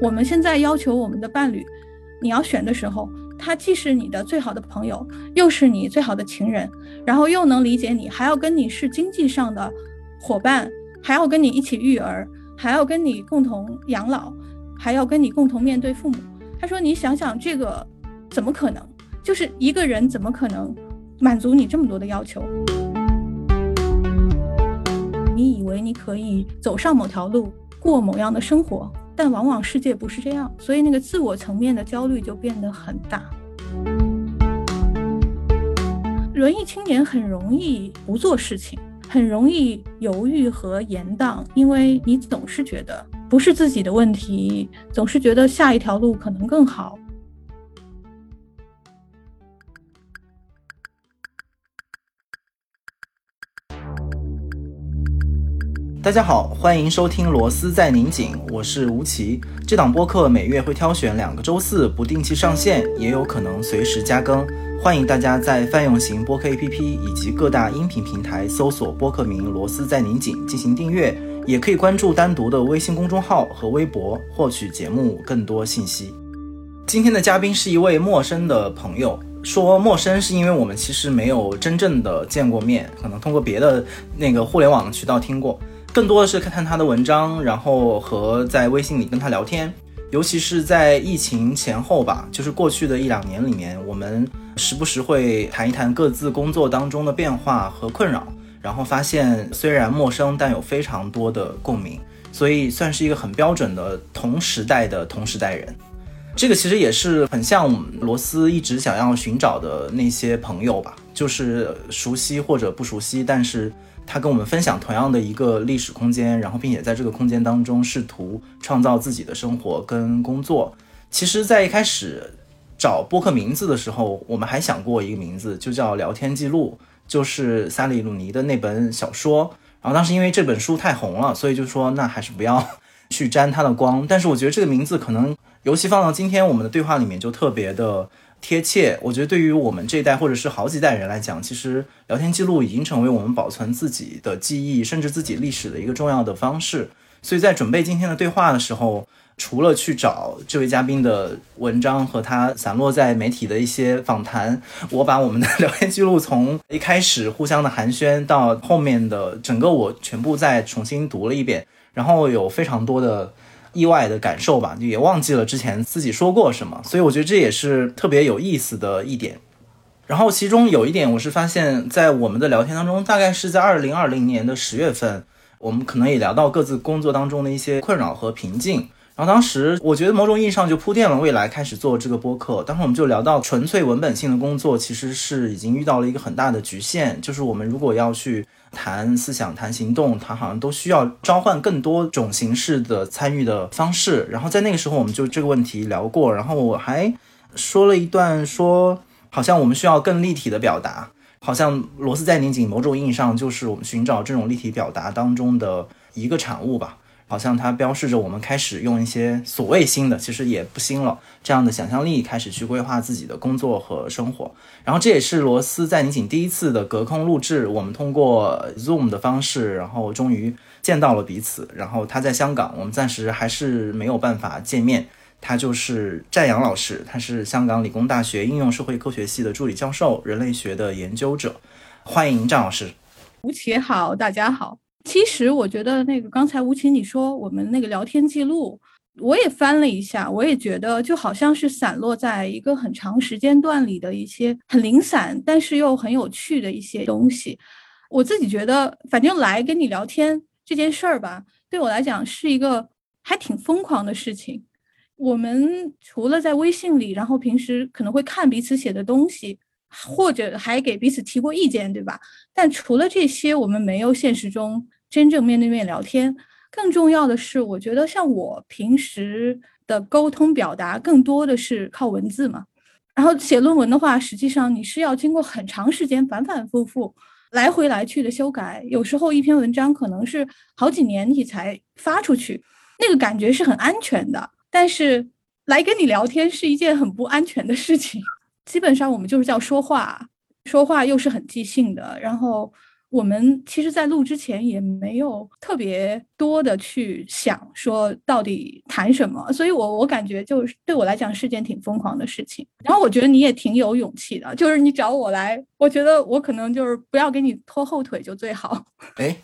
我们现在要求我们的伴侣，你要选的时候，他既是你的最好的朋友，又是你最好的情人，然后又能理解你，还要跟你是经济上的伙伴，还要跟你一起育儿，还要跟你共同养老，还要跟你共同面对父母。他说：“你想想这个，怎么可能？就是一个人怎么可能满足你这么多的要求？你以为你可以走上某条路，过某样的生活，但往往世界不是这样，所以那个自我层面的焦虑就变得很大。轮椅青年很容易不做事情，很容易犹豫和延宕，因为你总是觉得。”不是自己的问题，总是觉得下一条路可能更好。大家好，欢迎收听《螺丝在拧紧》，我是吴奇。这档播客每月会挑选两个周四不定期上线，也有可能随时加更。欢迎大家在泛用型播客 APP 以及各大音频平台搜索播客名《螺丝在拧紧》进行订阅。也可以关注单独的微信公众号和微博，获取节目更多信息。今天的嘉宾是一位陌生的朋友，说陌生是因为我们其实没有真正的见过面，可能通过别的那个互联网渠道听过，更多的是看看他的文章，然后和在微信里跟他聊天。尤其是在疫情前后吧，就是过去的一两年里面，我们时不时会谈一谈各自工作当中的变化和困扰。然后发现，虽然陌生，但有非常多的共鸣，所以算是一个很标准的同时代的同时代人。这个其实也是很像罗斯一直想要寻找的那些朋友吧，就是熟悉或者不熟悉，但是他跟我们分享同样的一个历史空间，然后并且在这个空间当中试图创造自己的生活跟工作。其实，在一开始找播客名字的时候，我们还想过一个名字，就叫聊天记录。就是萨里鲁尼的那本小说，然后当时因为这本书太红了，所以就说那还是不要去沾它的光。但是我觉得这个名字可能，尤其放到今天我们的对话里面就特别的贴切。我觉得对于我们这一代或者是好几代人来讲，其实聊天记录已经成为我们保存自己的记忆，甚至自己历史的一个重要的方式。所以在准备今天的对话的时候。除了去找这位嘉宾的文章和他散落在媒体的一些访谈，我把我们的聊天记录从一开始互相的寒暄到后面的整个我全部再重新读了一遍，然后有非常多的意外的感受吧，也忘记了之前自己说过什么，所以我觉得这也是特别有意思的一点。然后其中有一点我是发现，在我们的聊天当中，大概是在二零二零年的十月份，我们可能也聊到各自工作当中的一些困扰和瓶颈。然后当时我觉得某种意义上就铺垫了未来开始做这个播客。当时我们就聊到纯粹文本性的工作其实是已经遇到了一个很大的局限，就是我们如果要去谈思想、谈行动，它好像都需要召唤更多种形式的参与的方式。然后在那个时候我们就这个问题聊过，然后我还说了一段说，好像我们需要更立体的表达，好像螺丝在拧紧，某种意义上就是我们寻找这种立体表达当中的一个产物吧。好像它标示着我们开始用一些所谓新的，其实也不新了这样的想象力，开始去规划自己的工作和生活。然后这也是罗斯在尼锦第一次的隔空录制，我们通过 Zoom 的方式，然后终于见到了彼此。然后他在香港，我们暂时还是没有办法见面。他就是战阳老师，他是香港理工大学应用社会科学系的助理教授，人类学的研究者。欢迎战老师。吴奇好，大家好。其实我觉得那个刚才吴琴你说我们那个聊天记录，我也翻了一下，我也觉得就好像是散落在一个很长时间段里的一些很零散，但是又很有趣的一些东西。我自己觉得，反正来跟你聊天这件事儿吧，对我来讲是一个还挺疯狂的事情。我们除了在微信里，然后平时可能会看彼此写的东西。或者还给彼此提过意见，对吧？但除了这些，我们没有现实中真正面对面聊天。更重要的是，我觉得像我平时的沟通表达，更多的是靠文字嘛。然后写论文的话，实际上你是要经过很长时间反反复复、来回来去的修改，有时候一篇文章可能是好几年你才发出去，那个感觉是很安全的。但是来跟你聊天是一件很不安全的事情。基本上我们就是叫说话，说话又是很即兴的。然后我们其实，在录之前也没有特别多的去想说到底谈什么，所以我我感觉就是对我来讲是件挺疯狂的事情。然后我觉得你也挺有勇气的，就是你找我来，我觉得我可能就是不要给你拖后腿就最好。哎，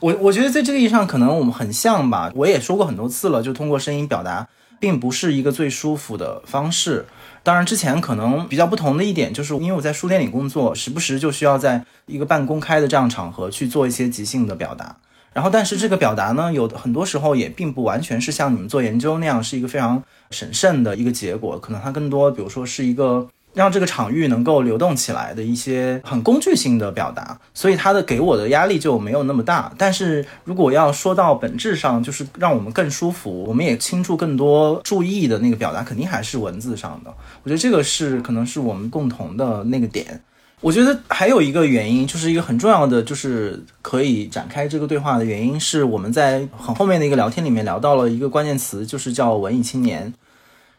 我我觉得在这个意义上可能我们很像吧。我也说过很多次了，就通过声音表达，并不是一个最舒服的方式。当然，之前可能比较不同的一点，就是因为我在书店里工作，时不时就需要在一个半公开的这样场合去做一些即兴的表达。然后，但是这个表达呢，有很多时候也并不完全是像你们做研究那样是一个非常审慎的一个结果，可能它更多，比如说是一个。让这个场域能够流动起来的一些很工具性的表达，所以它的给我的压力就没有那么大。但是如果要说到本质上，就是让我们更舒服，我们也倾注更多注意的那个表达，肯定还是文字上的。我觉得这个是可能是我们共同的那个点。我觉得还有一个原因，就是一个很重要的，就是可以展开这个对话的原因，是我们在很后面的一个聊天里面聊到了一个关键词，就是叫文艺青年。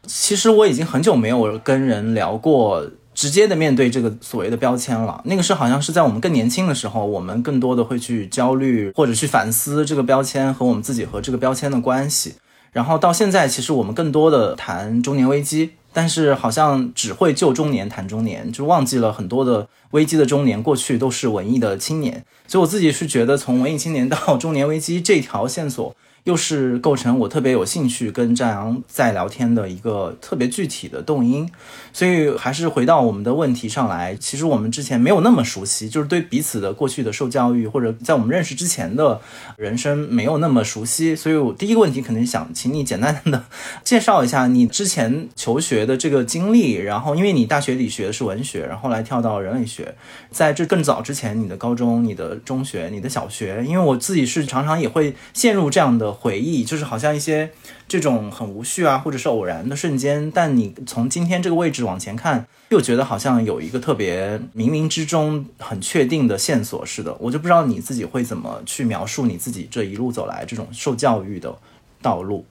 其实我已经很久没有跟人聊过直接的面对这个所谓的标签了。那个是好像是在我们更年轻的时候，我们更多的会去焦虑或者去反思这个标签和我们自己和这个标签的关系。然后到现在，其实我们更多的谈中年危机，但是好像只会就中年谈中年，就忘记了很多的危机的中年过去都是文艺的青年。所以我自己是觉得，从文艺青年到中年危机这条线索。又是构成我特别有兴趣跟张扬在聊天的一个特别具体的动因，所以还是回到我们的问题上来。其实我们之前没有那么熟悉，就是对彼此的过去的受教育或者在我们认识之前的人生没有那么熟悉。所以我第一个问题肯定想请你简单的介绍一下你之前求学的这个经历，然后因为你大学里学的是文学，然后来跳到人类学，在这更早之前，你的高中、你的中学、你的小学，因为我自己是常常也会陷入这样的。回忆就是好像一些这种很无序啊，或者是偶然的瞬间，但你从今天这个位置往前看，又觉得好像有一个特别冥冥之中很确定的线索似的。我就不知道你自己会怎么去描述你自己这一路走来这种受教育的道路。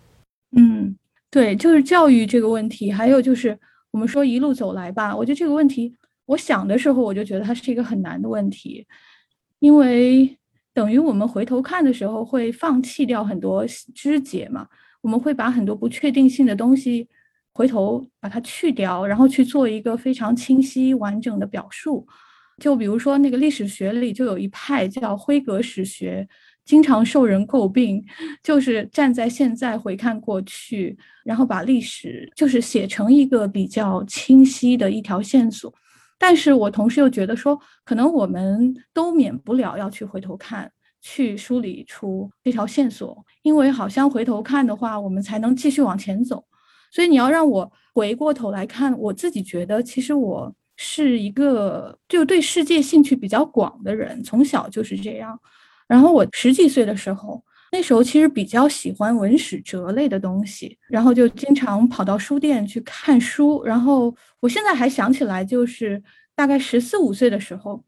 嗯，对，就是教育这个问题，还有就是我们说一路走来吧，我觉得这个问题，我想的时候我就觉得它是一个很难的问题，因为。等于我们回头看的时候，会放弃掉很多枝节嘛？我们会把很多不确定性的东西回头把它去掉，然后去做一个非常清晰完整的表述。就比如说那个历史学里就有一派叫辉格史学，经常受人诟病，就是站在现在回看过去，然后把历史就是写成一个比较清晰的一条线索。但是我同时又觉得说，可能我们都免不了要去回头看，去梳理出这条线索，因为好像回头看的话，我们才能继续往前走。所以你要让我回过头来看，我自己觉得其实我是一个就对世界兴趣比较广的人，从小就是这样。然后我十几岁的时候，那时候其实比较喜欢文史哲类的东西，然后就经常跑到书店去看书，然后。我现在还想起来，就是大概十四五岁的时候，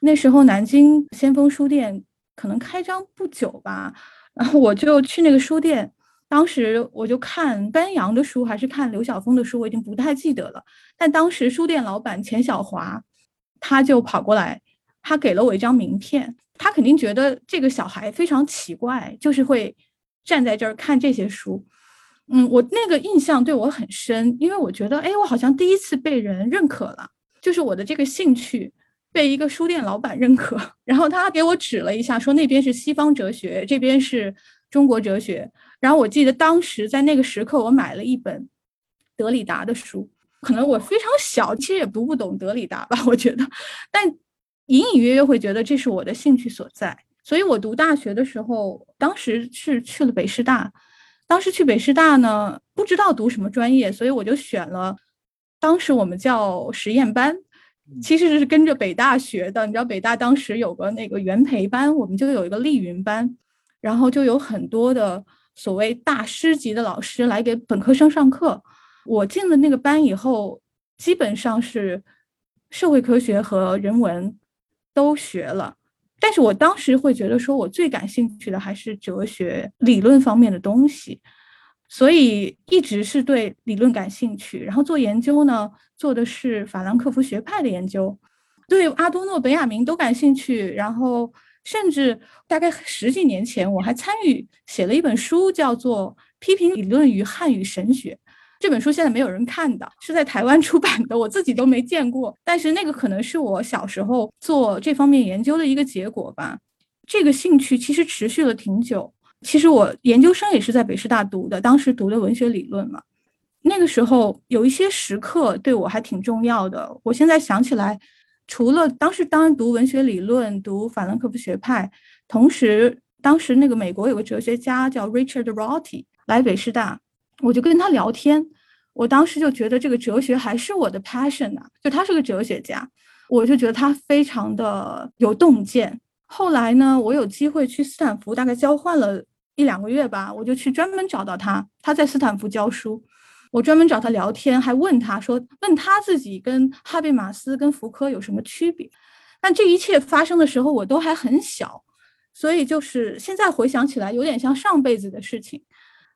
那时候南京先锋书店可能开张不久吧，然后我就去那个书店，当时我就看班扬的书还是看刘晓峰的书，我已经不太记得了。但当时书店老板钱小华，他就跑过来，他给了我一张名片，他肯定觉得这个小孩非常奇怪，就是会站在这儿看这些书。嗯，我那个印象对我很深，因为我觉得，哎，我好像第一次被人认可了，就是我的这个兴趣被一个书店老板认可，然后他给我指了一下，说那边是西方哲学，这边是中国哲学。然后我记得当时在那个时刻，我买了一本德里达的书，可能我非常小，其实也读不懂德里达吧，我觉得，但隐隐约约会觉得这是我的兴趣所在。所以我读大学的时候，当时是去了北师大。当时去北师大呢，不知道读什么专业，所以我就选了，当时我们叫实验班，其实是跟着北大学的。你知道北大当时有个那个元培班，我们就有一个丽云班，然后就有很多的所谓大师级的老师来给本科生上课。我进了那个班以后，基本上是社会科学和人文都学了。但是我当时会觉得，说我最感兴趣的还是哲学理论方面的东西，所以一直是对理论感兴趣。然后做研究呢，做的是法兰克福学派的研究。对阿多诺、本雅明都感兴趣，然后甚至大概十几年前，我还参与写了一本书，叫做《批评理论与汉语神学》。这本书现在没有人看的，是在台湾出版的，我自己都没见过。但是那个可能是我小时候做这方面研究的一个结果吧。这个兴趣其实持续了挺久。其实我研究生也是在北师大读的，当时读的文学理论嘛。那个时候有一些时刻对我还挺重要的。我现在想起来，除了当时当然读文学理论、读法兰克福学派，同时当时那个美国有个哲学家叫 Richard Rorty 来北师大。我就跟他聊天，我当时就觉得这个哲学还是我的 passion 呐，就他是个哲学家，我就觉得他非常的有洞见。后来呢，我有机会去斯坦福，大概交换了一两个月吧，我就去专门找到他，他在斯坦福教书，我专门找他聊天，还问他说，问他自己跟哈贝马斯跟福柯有什么区别。但这一切发生的时候，我都还很小，所以就是现在回想起来，有点像上辈子的事情。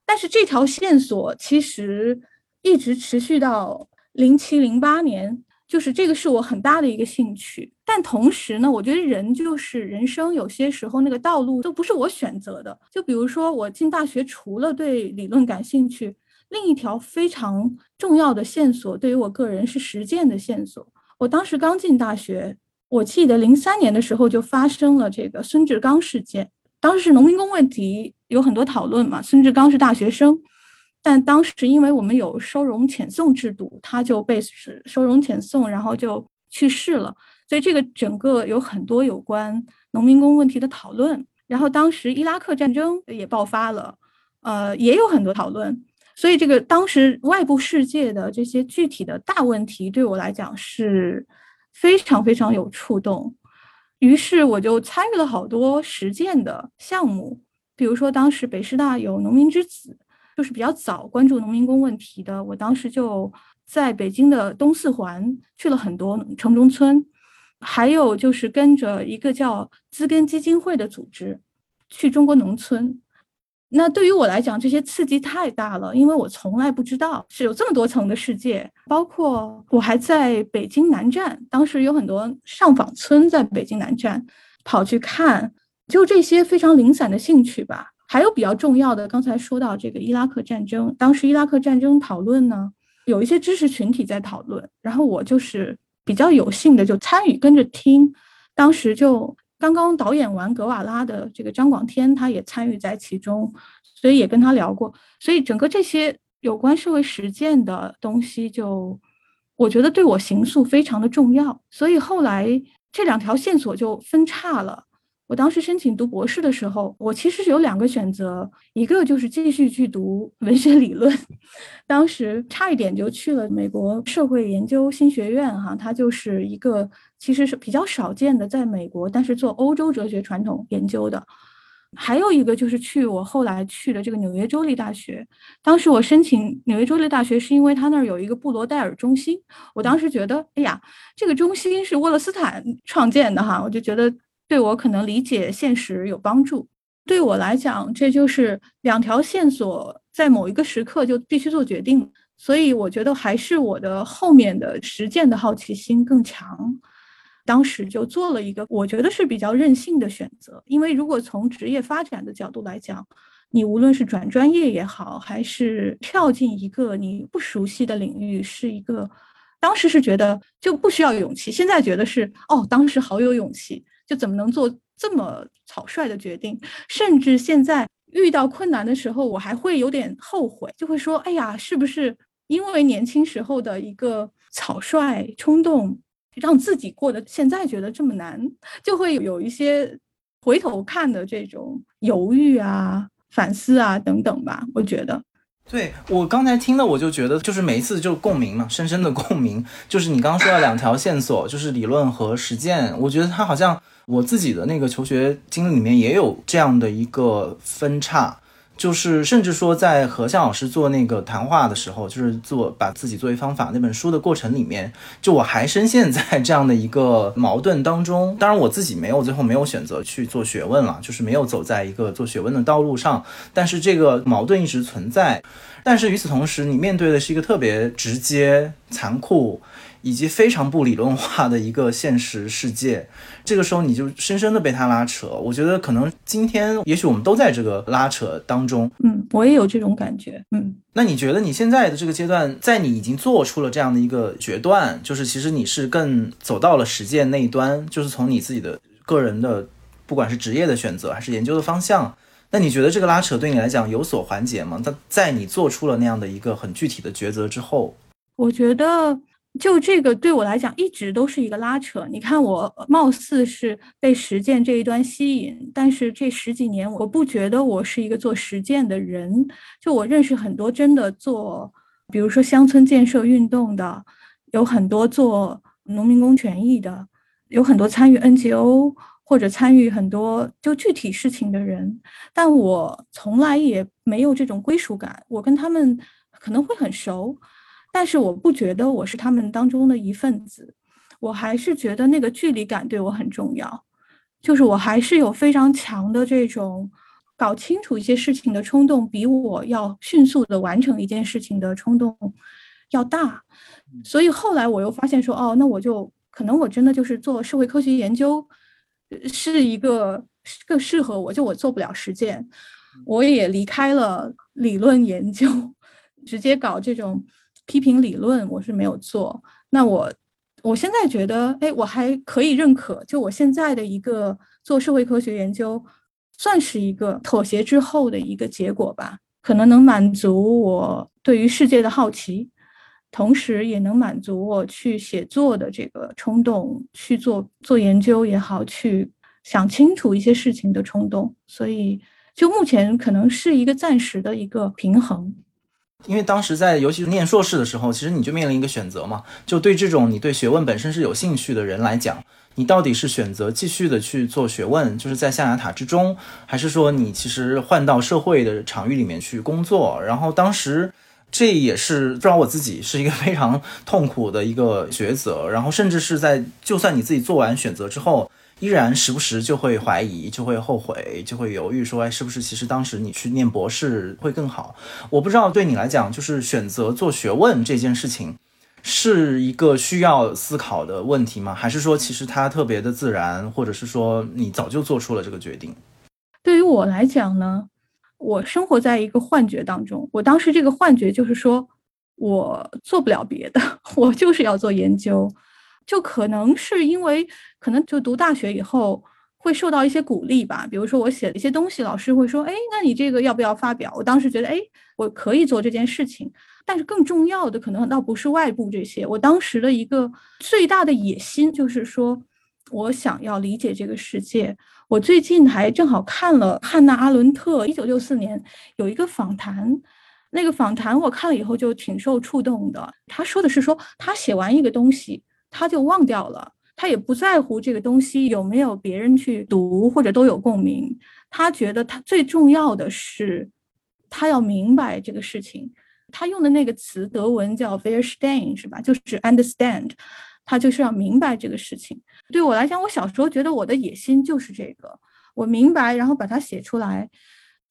但是这条线索其实一直持续到零七零八年，就是这个是我很大的一个兴趣。但同时呢，我觉得人就是人生，有些时候那个道路都不是我选择的。就比如说我进大学，除了对理论感兴趣，另一条非常重要的线索对于我个人是实践的线索。我当时刚进大学，我记得零三年的时候就发生了这个孙志刚事件。当时农民工问题有很多讨论嘛，孙志刚是大学生，但当时因为我们有收容遣送制度，他就被收容遣送，然后就去世了。所以这个整个有很多有关农民工问题的讨论。然后当时伊拉克战争也爆发了，呃，也有很多讨论。所以这个当时外部世界的这些具体的大问题，对我来讲是非常非常有触动。于是我就参与了好多实践的项目，比如说当时北师大有农民之子，就是比较早关注农民工问题的。我当时就在北京的东四环去了很多城中村，还有就是跟着一个叫资根基金会的组织去中国农村。那对于我来讲，这些刺激太大了，因为我从来不知道是有这么多层的世界。包括我还在北京南站，当时有很多上访村在北京南站跑去看，就这些非常零散的兴趣吧。还有比较重要的，刚才说到这个伊拉克战争，当时伊拉克战争讨论呢，有一些知识群体在讨论，然后我就是比较有幸的就参与跟着听，当时就。刚刚导演完格瓦拉的这个张广天，他也参与在其中，所以也跟他聊过。所以整个这些有关社会实践的东西，就我觉得对我行诉非常的重要。所以后来这两条线索就分叉了。我当时申请读博士的时候，我其实有两个选择，一个就是继续去读文学理论，当时差一点就去了美国社会研究新学院，哈，它就是一个其实是比较少见的，在美国但是做欧洲哲学传统研究的。还有一个就是去我后来去的这个纽约州立大学，当时我申请纽约州立大学是因为它那儿有一个布罗代尔中心，我当时觉得，哎呀，这个中心是沃勒斯坦创建的，哈，我就觉得。对我可能理解现实有帮助。对我来讲，这就是两条线索，在某一个时刻就必须做决定。所以我觉得还是我的后面的实践的好奇心更强。当时就做了一个我觉得是比较任性的选择，因为如果从职业发展的角度来讲，你无论是转专业也好，还是跳进一个你不熟悉的领域，是一个当时是觉得就不需要勇气，现在觉得是哦，当时好有勇气。就怎么能做这么草率的决定？甚至现在遇到困难的时候，我还会有点后悔，就会说：“哎呀，是不是因为年轻时候的一个草率冲动，让自己过得现在觉得这么难？”就会有一些回头看的这种犹豫啊、反思啊等等吧。我觉得。对我刚才听了，我就觉得就是每一次就共鸣嘛，深深的共鸣。就是你刚刚说的两条线索，就是理论和实践。我觉得它好像我自己的那个求学经历里面也有这样的一个分叉。就是甚至说，在和向老师做那个谈话的时候，就是做把自己作为方法那本书的过程里面，就我还深陷在这样的一个矛盾当中。当然，我自己没有最后没有选择去做学问了，就是没有走在一个做学问的道路上。但是这个矛盾一直存在。但是与此同时，你面对的是一个特别直接、残酷。以及非常不理论化的一个现实世界。这个时候你就深深的被他拉扯。我觉得可能今天也许我们都在这个拉扯当中。嗯，我也有这种感觉。嗯，那你觉得你现在的这个阶段，在你已经做出了这样的一个决断，就是其实你是更走到了实践那一端，就是从你自己的个人的，不管是职业的选择还是研究的方向。那你觉得这个拉扯对你来讲有所缓解吗？在在你做出了那样的一个很具体的抉择之后，我觉得就这个对我来讲一直都是一个拉扯。你看，我貌似是被实践这一端吸引，但是这十几年我不觉得我是一个做实践的人。就我认识很多真的做，比如说乡村建设运动的，有很多做农民工权益的，有很多参与 NGO。或者参与很多就具体事情的人，但我从来也没有这种归属感。我跟他们可能会很熟，但是我不觉得我是他们当中的一份子。我还是觉得那个距离感对我很重要，就是我还是有非常强的这种搞清楚一些事情的冲动，比我要迅速的完成一件事情的冲动要大。所以后来我又发现说，哦，那我就可能我真的就是做社会科学研究。是一个更适合我，就我做不了实践，我也离开了理论研究，直接搞这种批评理论，我是没有做。那我我现在觉得，哎，我还可以认可，就我现在的一个做社会科学研究，算是一个妥协之后的一个结果吧，可能能满足我对于世界的好奇。同时也能满足我去写作的这个冲动，去做做研究也好，去想清楚一些事情的冲动。所以，就目前可能是一个暂时的一个平衡。因为当时在，尤其是念硕士的时候，其实你就面临一个选择嘛。就对这种你对学问本身是有兴趣的人来讲，你到底是选择继续的去做学问，就是在象牙塔之中，还是说你其实换到社会的场域里面去工作？然后当时。这也是不知道我自己是一个非常痛苦的一个抉择，然后甚至是在就算你自己做完选择之后，依然时不时就会怀疑，就会后悔，就会犹豫，说哎，是不是其实当时你去念博士会更好？我不知道对你来讲，就是选择做学问这件事情，是一个需要思考的问题吗？还是说其实它特别的自然，或者是说你早就做出了这个决定？对于我来讲呢？我生活在一个幻觉当中。我当时这个幻觉就是说，我做不了别的，我就是要做研究。就可能是因为，可能就读大学以后会受到一些鼓励吧。比如说我写了一些东西，老师会说：“哎，那你这个要不要发表？”我当时觉得，哎，我可以做这件事情。但是更重要的可能倒不是外部这些。我当时的一个最大的野心就是说，我想要理解这个世界。我最近还正好看了汉娜·阿伦特，一九六四年有一个访谈，那个访谈我看了以后就挺受触动的。他说的是说，他写完一个东西，他就忘掉了，他也不在乎这个东西有没有别人去读或者都有共鸣。他觉得他最重要的是，他要明白这个事情。他用的那个词德文叫 “verstehen”，是吧？就是 “understand”。他就是要明白这个事情。对我来讲，我小时候觉得我的野心就是这个，我明白，然后把它写出来，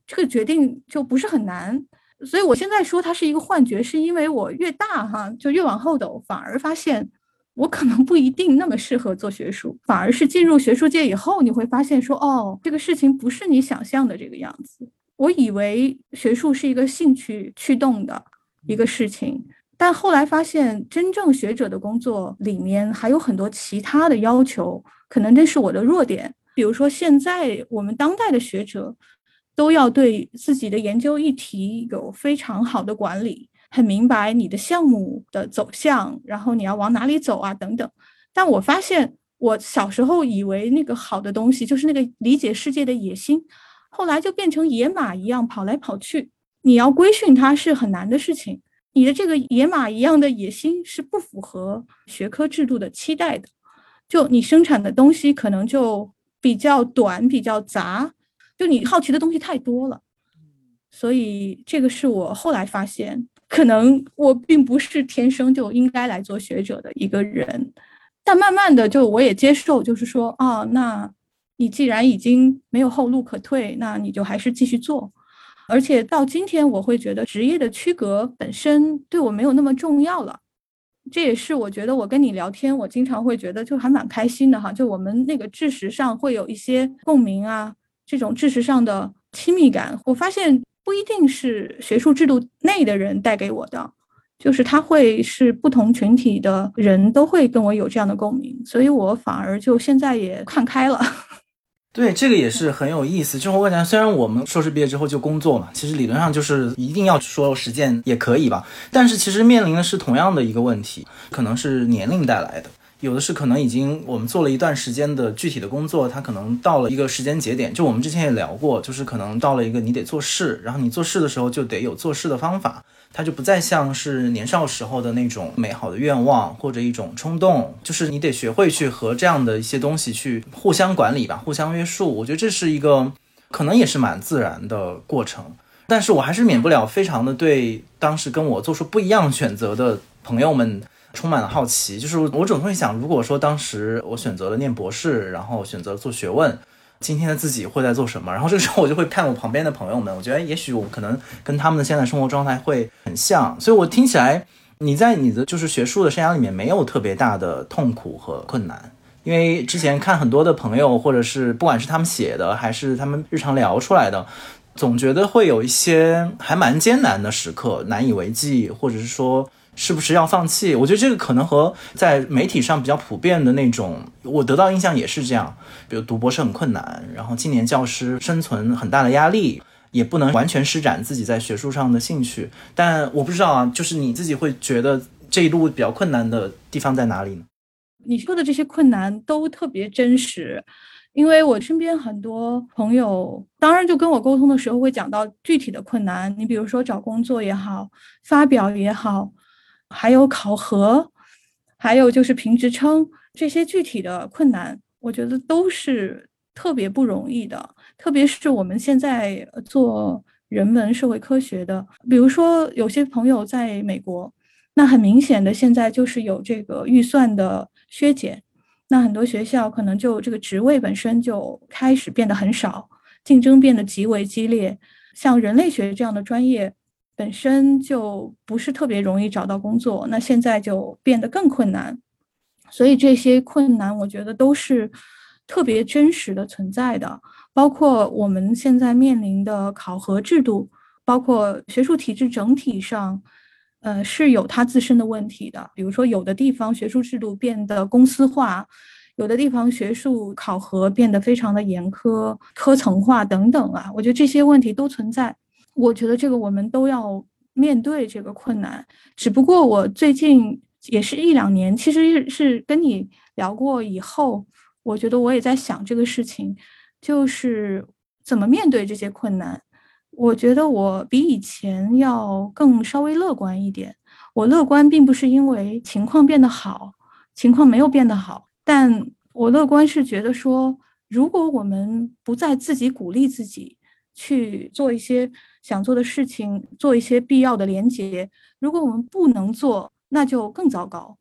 这个决定就不是很难。所以我现在说它是一个幻觉，是因为我越大哈，就越往后走，反而发现我可能不一定那么适合做学术，反而是进入学术界以后，你会发现说，哦，这个事情不是你想象的这个样子。我以为学术是一个兴趣驱动的一个事情。但后来发现，真正学者的工作里面还有很多其他的要求，可能这是我的弱点。比如说，现在我们当代的学者都要对自己的研究议题有非常好的管理，很明白你的项目的走向，然后你要往哪里走啊，等等。但我发现，我小时候以为那个好的东西，就是那个理解世界的野心，后来就变成野马一样跑来跑去。你要规训它是很难的事情。你的这个野马一样的野心是不符合学科制度的期待的，就你生产的东西可能就比较短、比较杂，就你好奇的东西太多了。所以这个是我后来发现，可能我并不是天生就应该来做学者的一个人，但慢慢的就我也接受，就是说，啊，那你既然已经没有后路可退，那你就还是继续做。而且到今天，我会觉得职业的区隔本身对我没有那么重要了。这也是我觉得我跟你聊天，我经常会觉得就还蛮开心的哈。就我们那个知识上会有一些共鸣啊，这种知识上的亲密感，我发现不一定是学术制度内的人带给我的，就是他会是不同群体的人都会跟我有这样的共鸣，所以我反而就现在也看开了。对，这个也是很有意思。就是我感觉，虽然我们硕士毕业之后就工作嘛，其实理论上就是一定要说实践也可以吧。但是其实面临的是同样的一个问题，可能是年龄带来的。有的是可能已经我们做了一段时间的具体的工作，它可能到了一个时间节点。就我们之前也聊过，就是可能到了一个你得做事，然后你做事的时候就得有做事的方法，它就不再像是年少时候的那种美好的愿望或者一种冲动，就是你得学会去和这样的一些东西去互相管理吧，互相约束。我觉得这是一个可能也是蛮自然的过程，但是我还是免不了非常的对当时跟我做出不一样选择的朋友们。充满了好奇，就是我总会想，如果说当时我选择了念博士，然后选择做学问，今天的自己会在做什么？然后这个时候我就会看我旁边的朋友们，我觉得也许我可能跟他们的现在生活状态会很像。所以我听起来，你在你的就是学术的生涯里面没有特别大的痛苦和困难，因为之前看很多的朋友，或者是不管是他们写的，还是他们日常聊出来的，总觉得会有一些还蛮艰难的时刻，难以为继，或者是说。是不是要放弃？我觉得这个可能和在媒体上比较普遍的那种，我得到印象也是这样。比如读博士很困难，然后青年教师生存很大的压力，也不能完全施展自己在学术上的兴趣。但我不知道啊，就是你自己会觉得这一路比较困难的地方在哪里呢？你说的这些困难都特别真实，因为我身边很多朋友，当然就跟我沟通的时候会讲到具体的困难。你比如说找工作也好，发表也好。还有考核，还有就是评职称这些具体的困难，我觉得都是特别不容易的。特别是我们现在做人文社会科学的，比如说有些朋友在美国，那很明显的现在就是有这个预算的削减，那很多学校可能就这个职位本身就开始变得很少，竞争变得极为激烈。像人类学这样的专业。本身就不是特别容易找到工作，那现在就变得更困难。所以这些困难，我觉得都是特别真实的存在的。包括我们现在面临的考核制度，包括学术体制整体上，呃，是有它自身的问题的。比如说，有的地方学术制度变得公司化，有的地方学术考核变得非常的严苛、科层化等等啊，我觉得这些问题都存在。我觉得这个我们都要面对这个困难，只不过我最近也是一两年，其实是跟你聊过以后，我觉得我也在想这个事情，就是怎么面对这些困难。我觉得我比以前要更稍微乐观一点。我乐观并不是因为情况变得好，情况没有变得好，但我乐观是觉得说，如果我们不再自己鼓励自己去做一些。想做的事情，做一些必要的连接。如果我们不能做，那就更糟糕。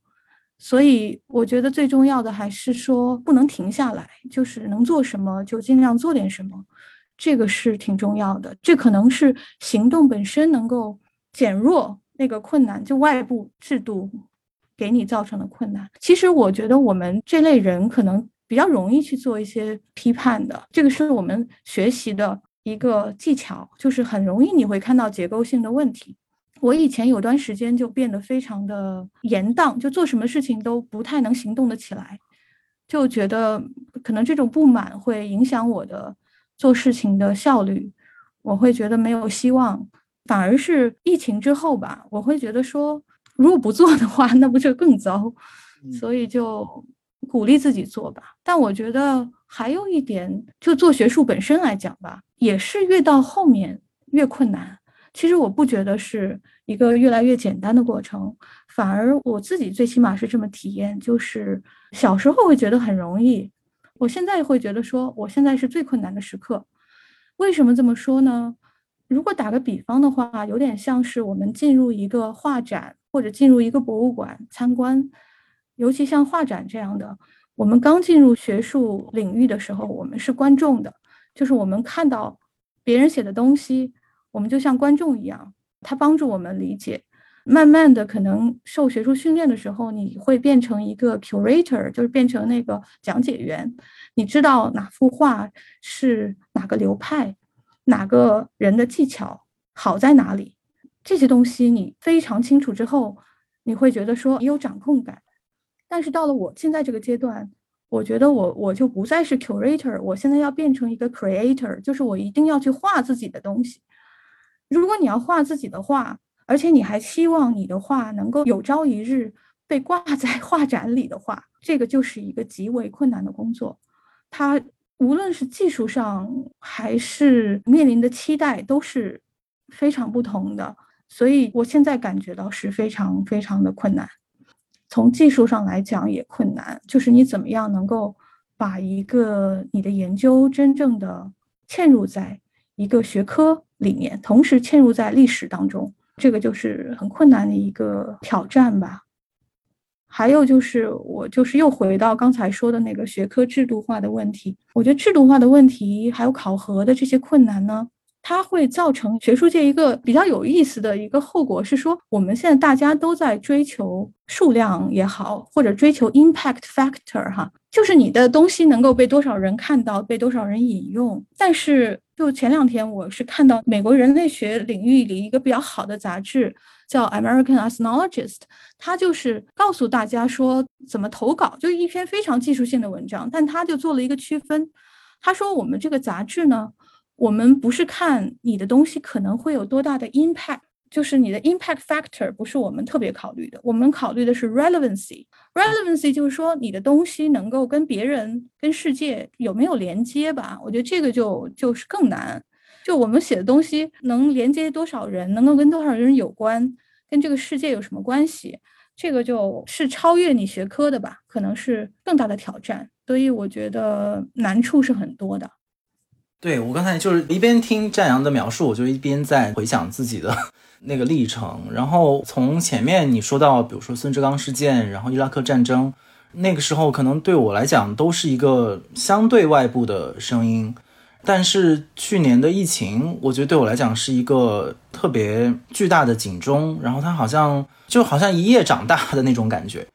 所以，我觉得最重要的还是说不能停下来，就是能做什么就尽量做点什么，这个是挺重要的。这可能是行动本身能够减弱那个困难，就外部制度给你造成的困难。其实，我觉得我们这类人可能比较容易去做一些批判的，这个是我们学习的。一个技巧就是很容易你会看到结构性的问题。我以前有段时间就变得非常的严荡，就做什么事情都不太能行动的起来，就觉得可能这种不满会影响我的做事情的效率，我会觉得没有希望。反而是疫情之后吧，我会觉得说，如果不做的话，那不就更糟？所以就鼓励自己做吧。但我觉得还有一点，就做学术本身来讲吧。也是越到后面越困难。其实我不觉得是一个越来越简单的过程，反而我自己最起码是这么体验，就是小时候会觉得很容易，我现在会觉得说我现在是最困难的时刻。为什么这么说呢？如果打个比方的话，有点像是我们进入一个画展或者进入一个博物馆参观，尤其像画展这样的，我们刚进入学术领域的时候，我们是观众的。就是我们看到别人写的东西，我们就像观众一样，他帮助我们理解。慢慢的，可能受学术训练的时候，你会变成一个 curator，就是变成那个讲解员。你知道哪幅画是哪个流派，哪个人的技巧好在哪里，这些东西你非常清楚之后，你会觉得说你有掌控感。但是到了我现在这个阶段，我觉得我我就不再是 curator，我现在要变成一个 creator，就是我一定要去画自己的东西。如果你要画自己的画，而且你还希望你的画能够有朝一日被挂在 画展里的话，这个就是一个极为困难的工作。它无论是技术上还是面临的期待都是非常不同的，所以我现在感觉到是非常非常的困难。从技术上来讲也困难，就是你怎么样能够把一个你的研究真正的嵌入在一个学科里面，同时嵌入在历史当中。这个就是很困难的一个挑战吧。还有就是，我就是又回到刚才说的那个学科制度化的问题。我觉得制度化的问题，还有考核的这些困难呢，它会造成学术界一个比较有意思的一个后果，是说我们现在大家都在追求数量也好，或者追求 impact factor 哈，就是你的东西能够被多少人看到，被多少人引用，但是。就前两天，我是看到美国人类学领域里一个比较好的杂志，叫《American Ethnologist》，他就是告诉大家说怎么投稿，就一篇非常技术性的文章，但他就做了一个区分。他说我们这个杂志呢，我们不是看你的东西可能会有多大的 impact。就是你的 impact factor 不是我们特别考虑的，我们考虑的是 relevancy。relevancy 就是说你的东西能够跟别人、跟世界有没有连接吧？我觉得这个就就是更难。就我们写的东西能连接多少人，能够跟多少人有关，跟这个世界有什么关系？这个就是超越你学科的吧？可能是更大的挑战。所以我觉得难处是很多的。对我刚才就是一边听战阳的描述，我就一边在回想自己的。那个历程，然后从前面你说到，比如说孙志刚事件，然后伊拉克战争，那个时候可能对我来讲都是一个相对外部的声音，但是去年的疫情，我觉得对我来讲是一个特别巨大的警钟，然后它好像就好像一夜长大的那种感觉，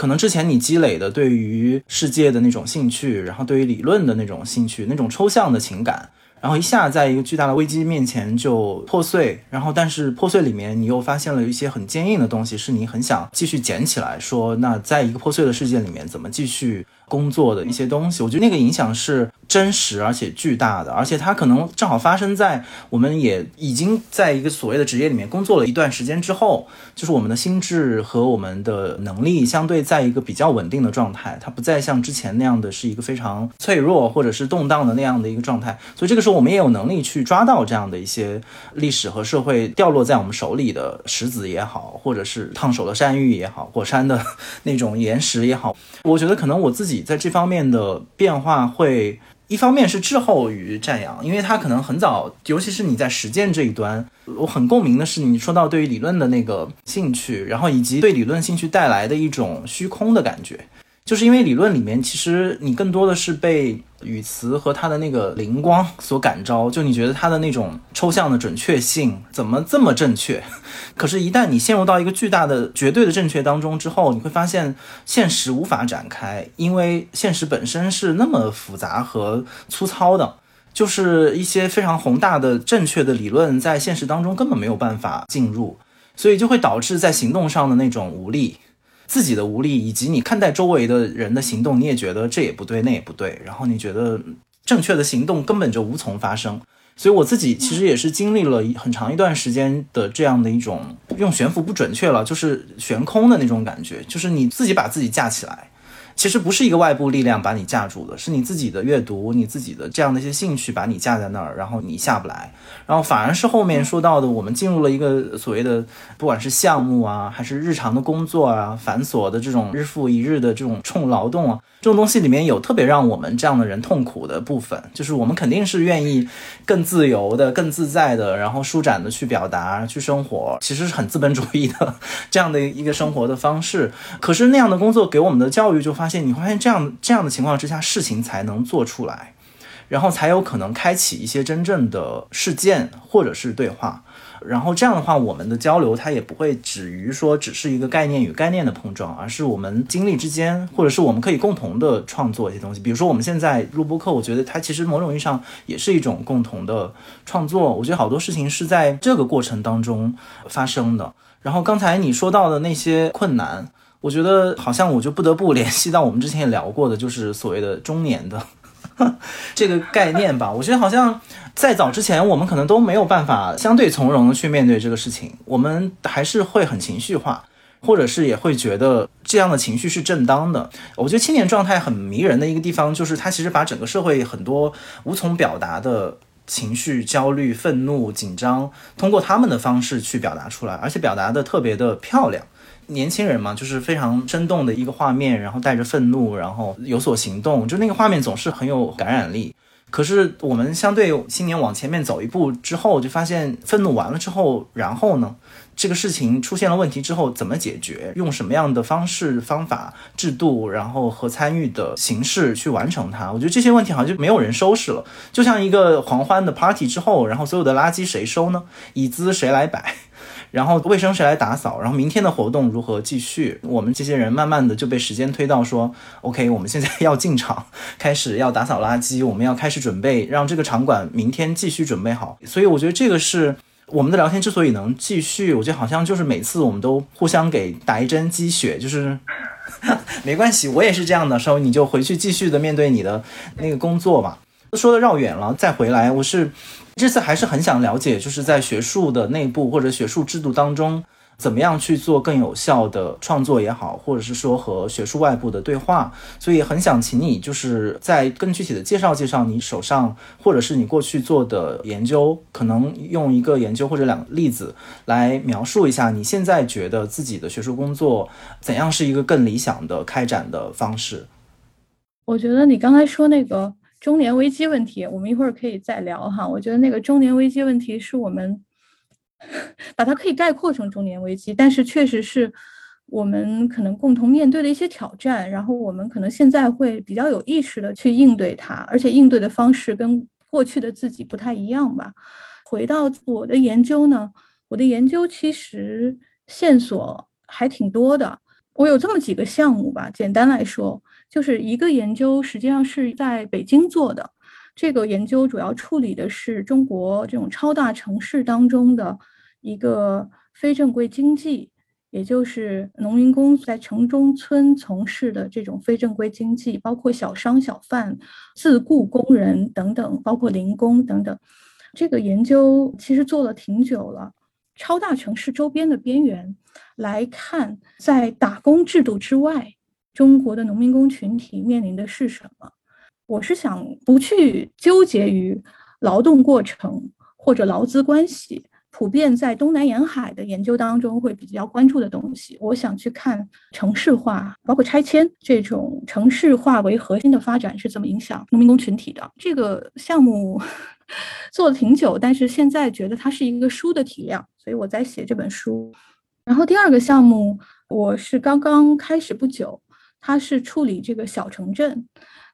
可能之前你积累的对于世界的那种兴趣，然后对于理论的那种兴趣，那种抽象的情感。然后一下在一个巨大的危机面前就破碎，然后但是破碎里面你又发现了一些很坚硬的东西，是你很想继续捡起来，说那在一个破碎的世界里面怎么继续。工作的一些东西，我觉得那个影响是真实而且巨大的，而且它可能正好发生在我们也已经在一个所谓的职业里面工作了一段时间之后，就是我们的心智和我们的能力相对在一个比较稳定的状态，它不再像之前那样的是一个非常脆弱或者是动荡的那样的一个状态，所以这个时候我们也有能力去抓到这样的一些历史和社会掉落在我们手里的石子也好，或者是烫手的山芋也好，火山的 那种岩石也好，我觉得可能我自己。在这方面的变化会，一方面是滞后于战阳，因为他可能很早，尤其是你在实践这一端，我很共鸣的是你说到对于理论的那个兴趣，然后以及对理论兴趣带来的一种虚空的感觉。就是因为理论里面，其实你更多的是被语词和它的那个灵光所感召，就你觉得它的那种抽象的准确性怎么这么正确？可是，一旦你陷入到一个巨大的绝对的正确当中之后，你会发现现实无法展开，因为现实本身是那么复杂和粗糙的，就是一些非常宏大的正确的理论在现实当中根本没有办法进入，所以就会导致在行动上的那种无力。自己的无力，以及你看待周围的人的行动，你也觉得这也不对，那也不对，然后你觉得正确的行动根本就无从发生。所以我自己其实也是经历了很长一段时间的这样的一种用悬浮不准确了，就是悬空的那种感觉，就是你自己把自己架起来。其实不是一个外部力量把你架住的，是你自己的阅读，你自己的这样的一些兴趣把你架在那儿，然后你下不来，然后反而是后面说到的，我们进入了一个所谓的，不管是项目啊，还是日常的工作啊，繁琐的这种日复一日的这种重劳动啊。这种东西里面有特别让我们这样的人痛苦的部分，就是我们肯定是愿意更自由的、更自在的，然后舒展的去表达、去生活，其实是很资本主义的这样的一个生活的方式。可是那样的工作给我们的教育，就发现你会发现这样这样的情况之下，事情才能做出来，然后才有可能开启一些真正的事件或者是对话。然后这样的话，我们的交流它也不会止于说只是一个概念与概念的碰撞，而是我们经历之间，或者是我们可以共同的创作一些东西。比如说我们现在录播课，我觉得它其实某种意义上也是一种共同的创作。我觉得好多事情是在这个过程当中发生的。然后刚才你说到的那些困难，我觉得好像我就不得不联系到我们之前也聊过的，就是所谓的中年的 这个概念吧。我觉得好像在早之前，我们可能都没有办法相对从容的去面对这个事情，我们还是会很情绪化，或者是也会觉得这样的情绪是正当的。我觉得青年状态很迷人的一个地方，就是它其实把整个社会很多无从表达的。情绪、焦虑、愤怒、紧张，通过他们的方式去表达出来，而且表达的特别的漂亮。年轻人嘛，就是非常生动的一个画面，然后带着愤怒，然后有所行动，就那个画面总是很有感染力。可是我们相对青年往前面走一步之后，就发现愤怒完了之后，然后呢？这个事情出现了问题之后怎么解决？用什么样的方式、方法、制度，然后和参与的形式去完成它？我觉得这些问题好像就没有人收拾了，就像一个狂欢的 party 之后，然后所有的垃圾谁收呢？椅子谁来摆？然后卫生谁来打扫？然后明天的活动如何继续？我们这些人慢慢的就被时间推到说，OK，我们现在要进场，开始要打扫垃圾，我们要开始准备让这个场馆明天继续准备好。所以我觉得这个是。我们的聊天之所以能继续，我觉得好像就是每次我们都互相给打一针鸡血，就是 没关系，我也是这样的，稍微你就回去继续的面对你的那个工作吧。说的绕远了，再回来，我是这次还是很想了解，就是在学术的内部或者学术制度当中。怎么样去做更有效的创作也好，或者是说和学术外部的对话，所以很想请你就是在更具体的介绍介绍你手上或者是你过去做的研究，可能用一个研究或者两个例子来描述一下你现在觉得自己的学术工作怎样是一个更理想的开展的方式。我觉得你刚才说那个中年危机问题，我们一会儿可以再聊哈。我觉得那个中年危机问题是我们。把它可以概括成中年危机，但是确实是我们可能共同面对的一些挑战。然后我们可能现在会比较有意识的去应对它，而且应对的方式跟过去的自己不太一样吧。回到我的研究呢，我的研究其实线索还挺多的。我有这么几个项目吧，简单来说，就是一个研究实际上是在北京做的，这个研究主要处理的是中国这种超大城市当中的。一个非正规经济，也就是农民工在城中村从事的这种非正规经济，包括小商小贩、自雇工人等等，包括零工等等。这个研究其实做了挺久了。超大城市周边的边缘来看，在打工制度之外，中国的农民工群体面临的是什么？我是想不去纠结于劳动过程或者劳资关系。普遍在东南沿海的研究当中会比较关注的东西，我想去看城市化，包括拆迁这种城市化为核心的发展是怎么影响农民工群体的。这个项目 做了挺久，但是现在觉得它是一个书的体量，所以我在写这本书。然后第二个项目我是刚刚开始不久，它是处理这个小城镇。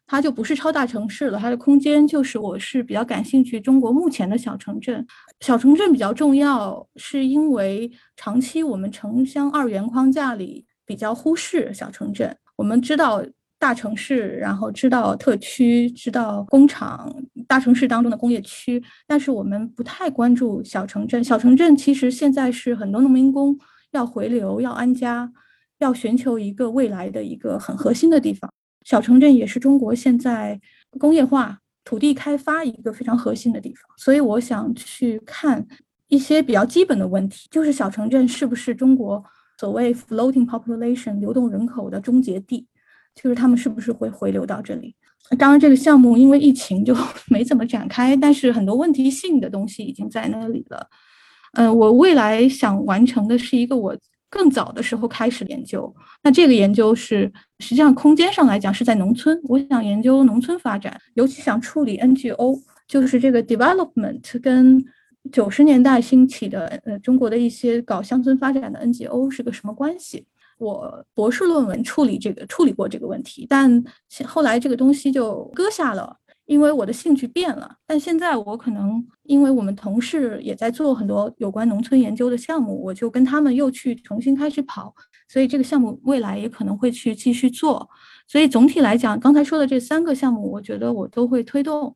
它就不是超大城市了，它的空间就是我是比较感兴趣中国目前的小城镇。小城镇比较重要，是因为长期我们城乡二元框架里比较忽视小城镇。我们知道大城市，然后知道特区，知道工厂，大城市当中的工业区，但是我们不太关注小城镇。小城镇其实现在是很多农民工要回流、要安家、要寻求一个未来的一个很核心的地方。小城镇也是中国现在工业化、土地开发一个非常核心的地方，所以我想去看一些比较基本的问题，就是小城镇是不是中国所谓 floating population 流动人口的终结地，就是他们是不是会回流到这里？当然，这个项目因为疫情就 没怎么展开，但是很多问题性的东西已经在那里了。嗯，我未来想完成的是一个我。更早的时候开始研究，那这个研究是实际上空间上来讲是在农村。我想研究农村发展，尤其想处理 NGO，就是这个 development 跟九十年代兴起的呃中国的一些搞乡村发展的 NGO 是个什么关系。我博士论文处理这个处理过这个问题，但后来这个东西就搁下了，因为我的兴趣变了。但现在我可能因为我们同事也在做很多有关农村研究的项目，我就跟他们又去重新开始跑，所以这个项目未来也可能会去继续做。所以总体来讲，刚才说的这三个项目，我觉得我都会推动。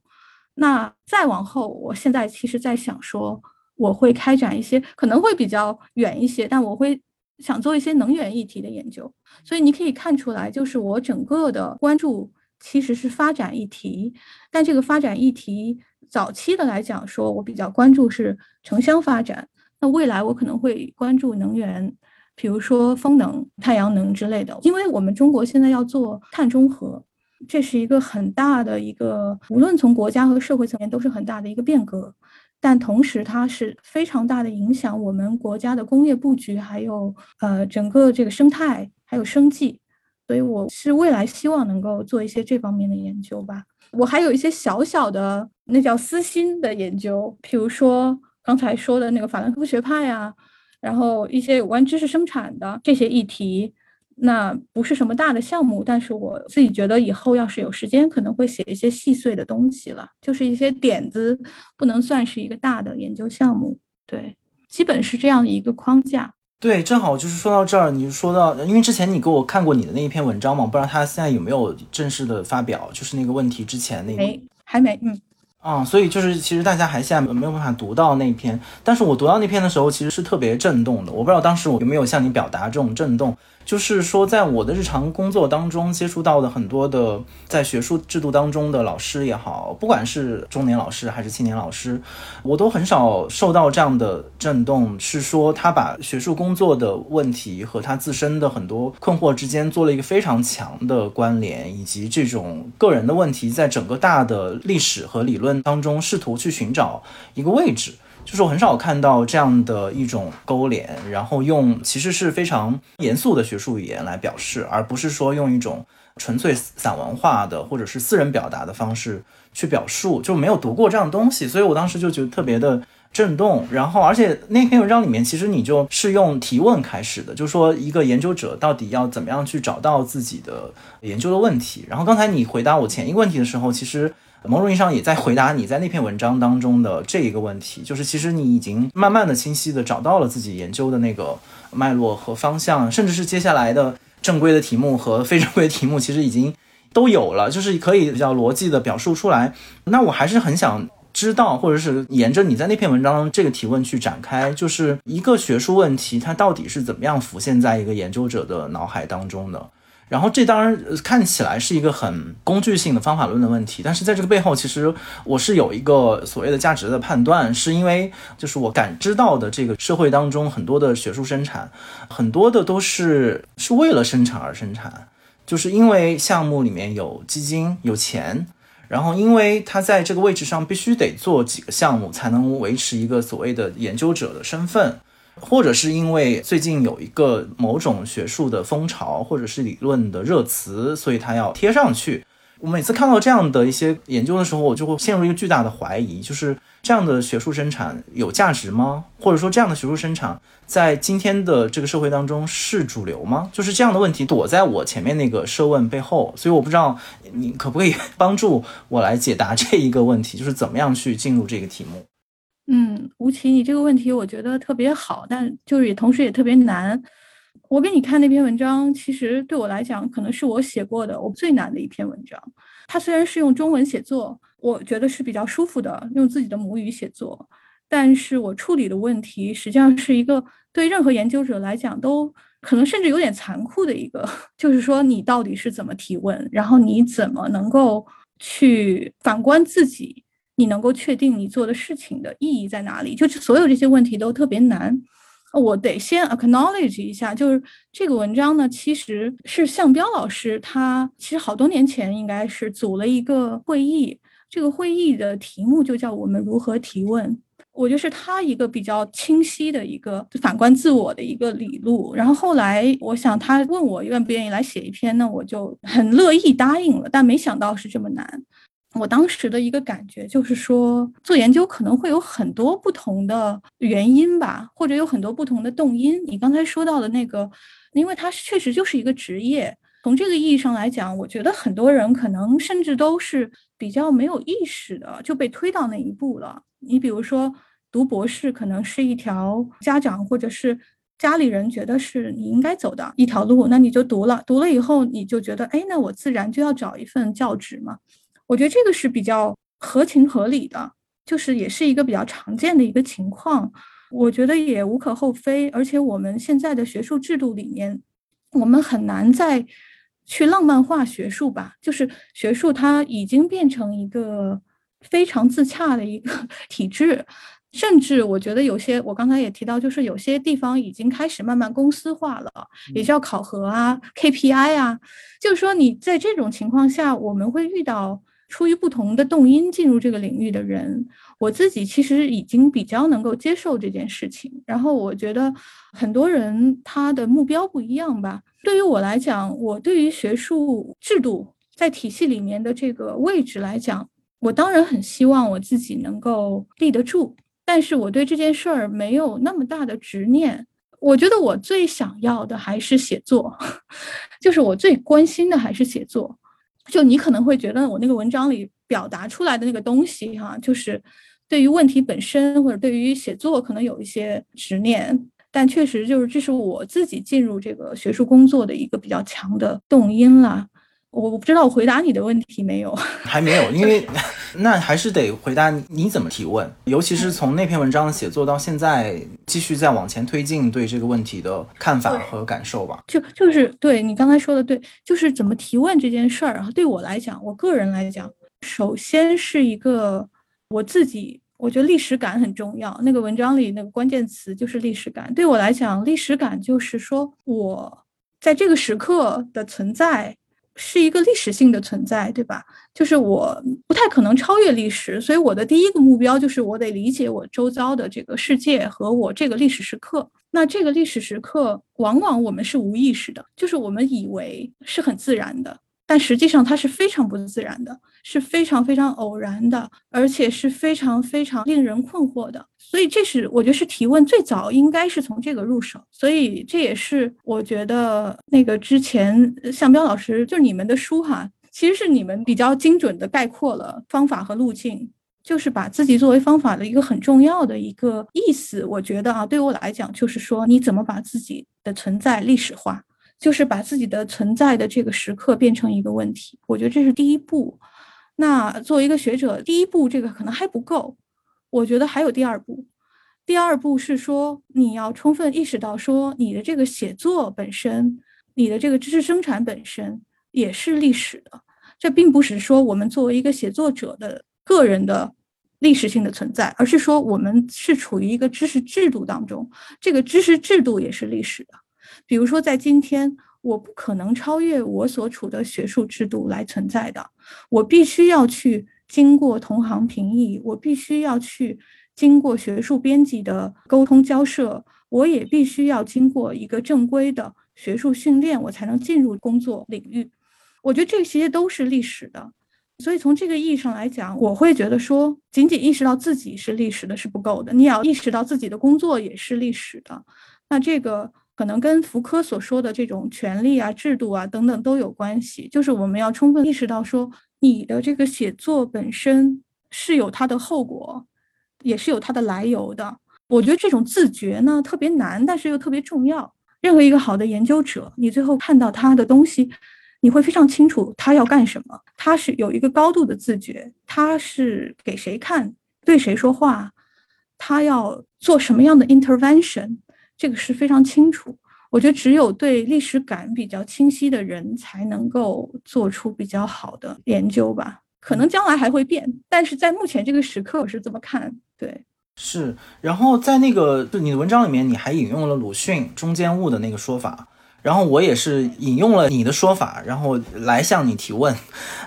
那再往后，我现在其实在想说，我会开展一些可能会比较远一些，但我会想做一些能源议题的研究。所以你可以看出来，就是我整个的关注其实是发展议题，但这个发展议题早期的来讲，说我比较关注是城乡发展。那未来我可能会关注能源。比如说风能、太阳能之类的，因为我们中国现在要做碳中和，这是一个很大的一个，无论从国家和社会层面都是很大的一个变革，但同时它是非常大的影响我们国家的工业布局，还有呃整个这个生态还有生计，所以我是未来希望能够做一些这方面的研究吧。我还有一些小小的那叫私心的研究，比如说刚才说的那个法兰克福学派呀。然后一些有关知识生产的这些议题，那不是什么大的项目，但是我自己觉得以后要是有时间，可能会写一些细碎的东西了，就是一些点子，不能算是一个大的研究项目。对，基本是这样的一个框架。对，正好就是说到这儿，你说到，因为之前你给我看过你的那一篇文章嘛，不知道他现在有没有正式的发表，就是那个问题之前那没还没，嗯。啊，所以就是其实大家还现在没有办法读到那篇，但是我读到那篇的时候，其实是特别震动的。我不知道当时我有没有向你表达这种震动。就是说，在我的日常工作当中接触到的很多的在学术制度当中的老师也好，不管是中年老师还是青年老师，我都很少受到这样的震动。是说他把学术工作的问题和他自身的很多困惑之间做了一个非常强的关联，以及这种个人的问题在整个大的历史和理论当中试图去寻找一个位置。就是我很少看到这样的一种勾连，然后用其实是非常严肃的学术语言来表示，而不是说用一种纯粹散文化的或者是私人表达的方式去表述，就没有读过这样东西，所以我当时就觉得特别的震动。然后，而且那篇文章里面其实你就是用提问开始的，就是说一个研究者到底要怎么样去找到自己的研究的问题。然后刚才你回答我前一个问题的时候，其实。某种意义上也在回答你在那篇文章当中的这一个问题，就是其实你已经慢慢的、清晰的找到了自己研究的那个脉络和方向，甚至是接下来的正规的题目和非正规的题目，其实已经都有了，就是可以比较逻辑的表述出来。那我还是很想知道，或者是沿着你在那篇文章这个提问去展开，就是一个学术问题，它到底是怎么样浮现在一个研究者的脑海当中的？然后这当然看起来是一个很工具性的方法论的问题，但是在这个背后，其实我是有一个所谓的价值的判断，是因为就是我感知到的这个社会当中很多的学术生产，很多的都是是为了生产而生产，就是因为项目里面有基金有钱，然后因为他在这个位置上必须得做几个项目才能维持一个所谓的研究者的身份。或者是因为最近有一个某种学术的风潮，或者是理论的热词，所以它要贴上去。我每次看到这样的一些研究的时候，我就会陷入一个巨大的怀疑：就是这样的学术生产有价值吗？或者说这样的学术生产在今天的这个社会当中是主流吗？就是这样的问题躲在我前面那个设问背后，所以我不知道你可不可以帮助我来解答这一个问题，就是怎么样去进入这个题目。嗯，吴奇，你这个问题我觉得特别好，但就是也同时也特别难。我给你看那篇文章，其实对我来讲，可能是我写过的我最难的一篇文章。它虽然是用中文写作，我觉得是比较舒服的，用自己的母语写作，但是我处理的问题实际上是一个对任何研究者来讲都可能甚至有点残酷的一个，就是说你到底是怎么提问，然后你怎么能够去反观自己。你能够确定你做的事情的意义在哪里？就是所有这些问题都特别难。我得先 acknowledge 一下，就是这个文章呢，其实是向彪老师他其实好多年前应该是组了一个会议，这个会议的题目就叫我们如何提问。我觉得是他一个比较清晰的一个反观自我的一个理路。然后后来我想他问我愿不愿意来写一篇，那我就很乐意答应了。但没想到是这么难。我当时的一个感觉就是说，做研究可能会有很多不同的原因吧，或者有很多不同的动因。你刚才说到的那个，因为它确实就是一个职业，从这个意义上来讲，我觉得很多人可能甚至都是比较没有意识的就被推到那一步了。你比如说，读博士可能是一条家长或者是家里人觉得是你应该走的一条路，那你就读了。读了以后，你就觉得，哎，那我自然就要找一份教职嘛。我觉得这个是比较合情合理的，就是也是一个比较常见的一个情况。我觉得也无可厚非，而且我们现在的学术制度里面，我们很难再去浪漫化学术吧。就是学术它已经变成一个非常自洽的一个 体制，甚至我觉得有些，我刚才也提到，就是有些地方已经开始慢慢公司化了，也叫考核啊、KPI 啊。就是说你在这种情况下，我们会遇到。出于不同的动因进入这个领域的人，我自己其实已经比较能够接受这件事情。然后我觉得很多人他的目标不一样吧。对于我来讲，我对于学术制度在体系里面的这个位置来讲，我当然很希望我自己能够立得住。但是我对这件事儿没有那么大的执念。我觉得我最想要的还是写作，就是我最关心的还是写作。就你可能会觉得我那个文章里表达出来的那个东西，哈，就是对于问题本身或者对于写作可能有一些执念，但确实就是这是我自己进入这个学术工作的一个比较强的动因啦。我不知道我回答你的问题没有？还没有，因为那还是得回答你怎么提问，尤其是从那篇文章的写作到现在，继续再往前推进对这个问题的看法和感受吧。就就是对你刚才说的对，就是怎么提问这件事儿啊，对我来讲，我个人来讲，首先是一个我自己，我觉得历史感很重要。那个文章里那个关键词就是历史感。对我来讲，历史感就是说我在这个时刻的存在。是一个历史性的存在，对吧？就是我不太可能超越历史，所以我的第一个目标就是我得理解我周遭的这个世界和我这个历史时刻。那这个历史时刻，往往我们是无意识的，就是我们以为是很自然的。但实际上它是非常不自然的，是非常非常偶然的，而且是非常非常令人困惑的。所以这是我觉得是提问最早应该是从这个入手。所以这也是我觉得那个之前向彪老师就是你们的书哈，其实是你们比较精准的概括了方法和路径，就是把自己作为方法的一个很重要的一个意思。我觉得啊，对我来讲就是说你怎么把自己的存在历史化。就是把自己的存在的这个时刻变成一个问题，我觉得这是第一步。那作为一个学者，第一步这个可能还不够，我觉得还有第二步。第二步是说，你要充分意识到，说你的这个写作本身，你的这个知识生产本身也是历史的。这并不是说我们作为一个写作者的个人的历史性的存在，而是说我们是处于一个知识制度当中，这个知识制度也是历史的。比如说，在今天，我不可能超越我所处的学术制度来存在的，我必须要去经过同行评议，我必须要去经过学术编辑的沟通交涉，我也必须要经过一个正规的学术训练，我才能进入工作领域。我觉得这些都是历史的，所以从这个意义上来讲，我会觉得说，仅仅意识到自己是历史的是不够的，你要意识到自己的工作也是历史的。那这个。可能跟福柯所说的这种权利啊、制度啊等等都有关系。就是我们要充分意识到，说你的这个写作本身是有它的后果，也是有它的来由的。我觉得这种自觉呢特别难，但是又特别重要。任何一个好的研究者，你最后看到他的东西，你会非常清楚他要干什么。他是有一个高度的自觉，他是给谁看、对谁说话，他要做什么样的 intervention。这个是非常清楚，我觉得只有对历史感比较清晰的人才能够做出比较好的研究吧。可能将来还会变，但是在目前这个时刻，我是这么看。对，是。然后在那个就你的文章里面，你还引用了鲁迅中间物的那个说法。然后我也是引用了你的说法，然后来向你提问，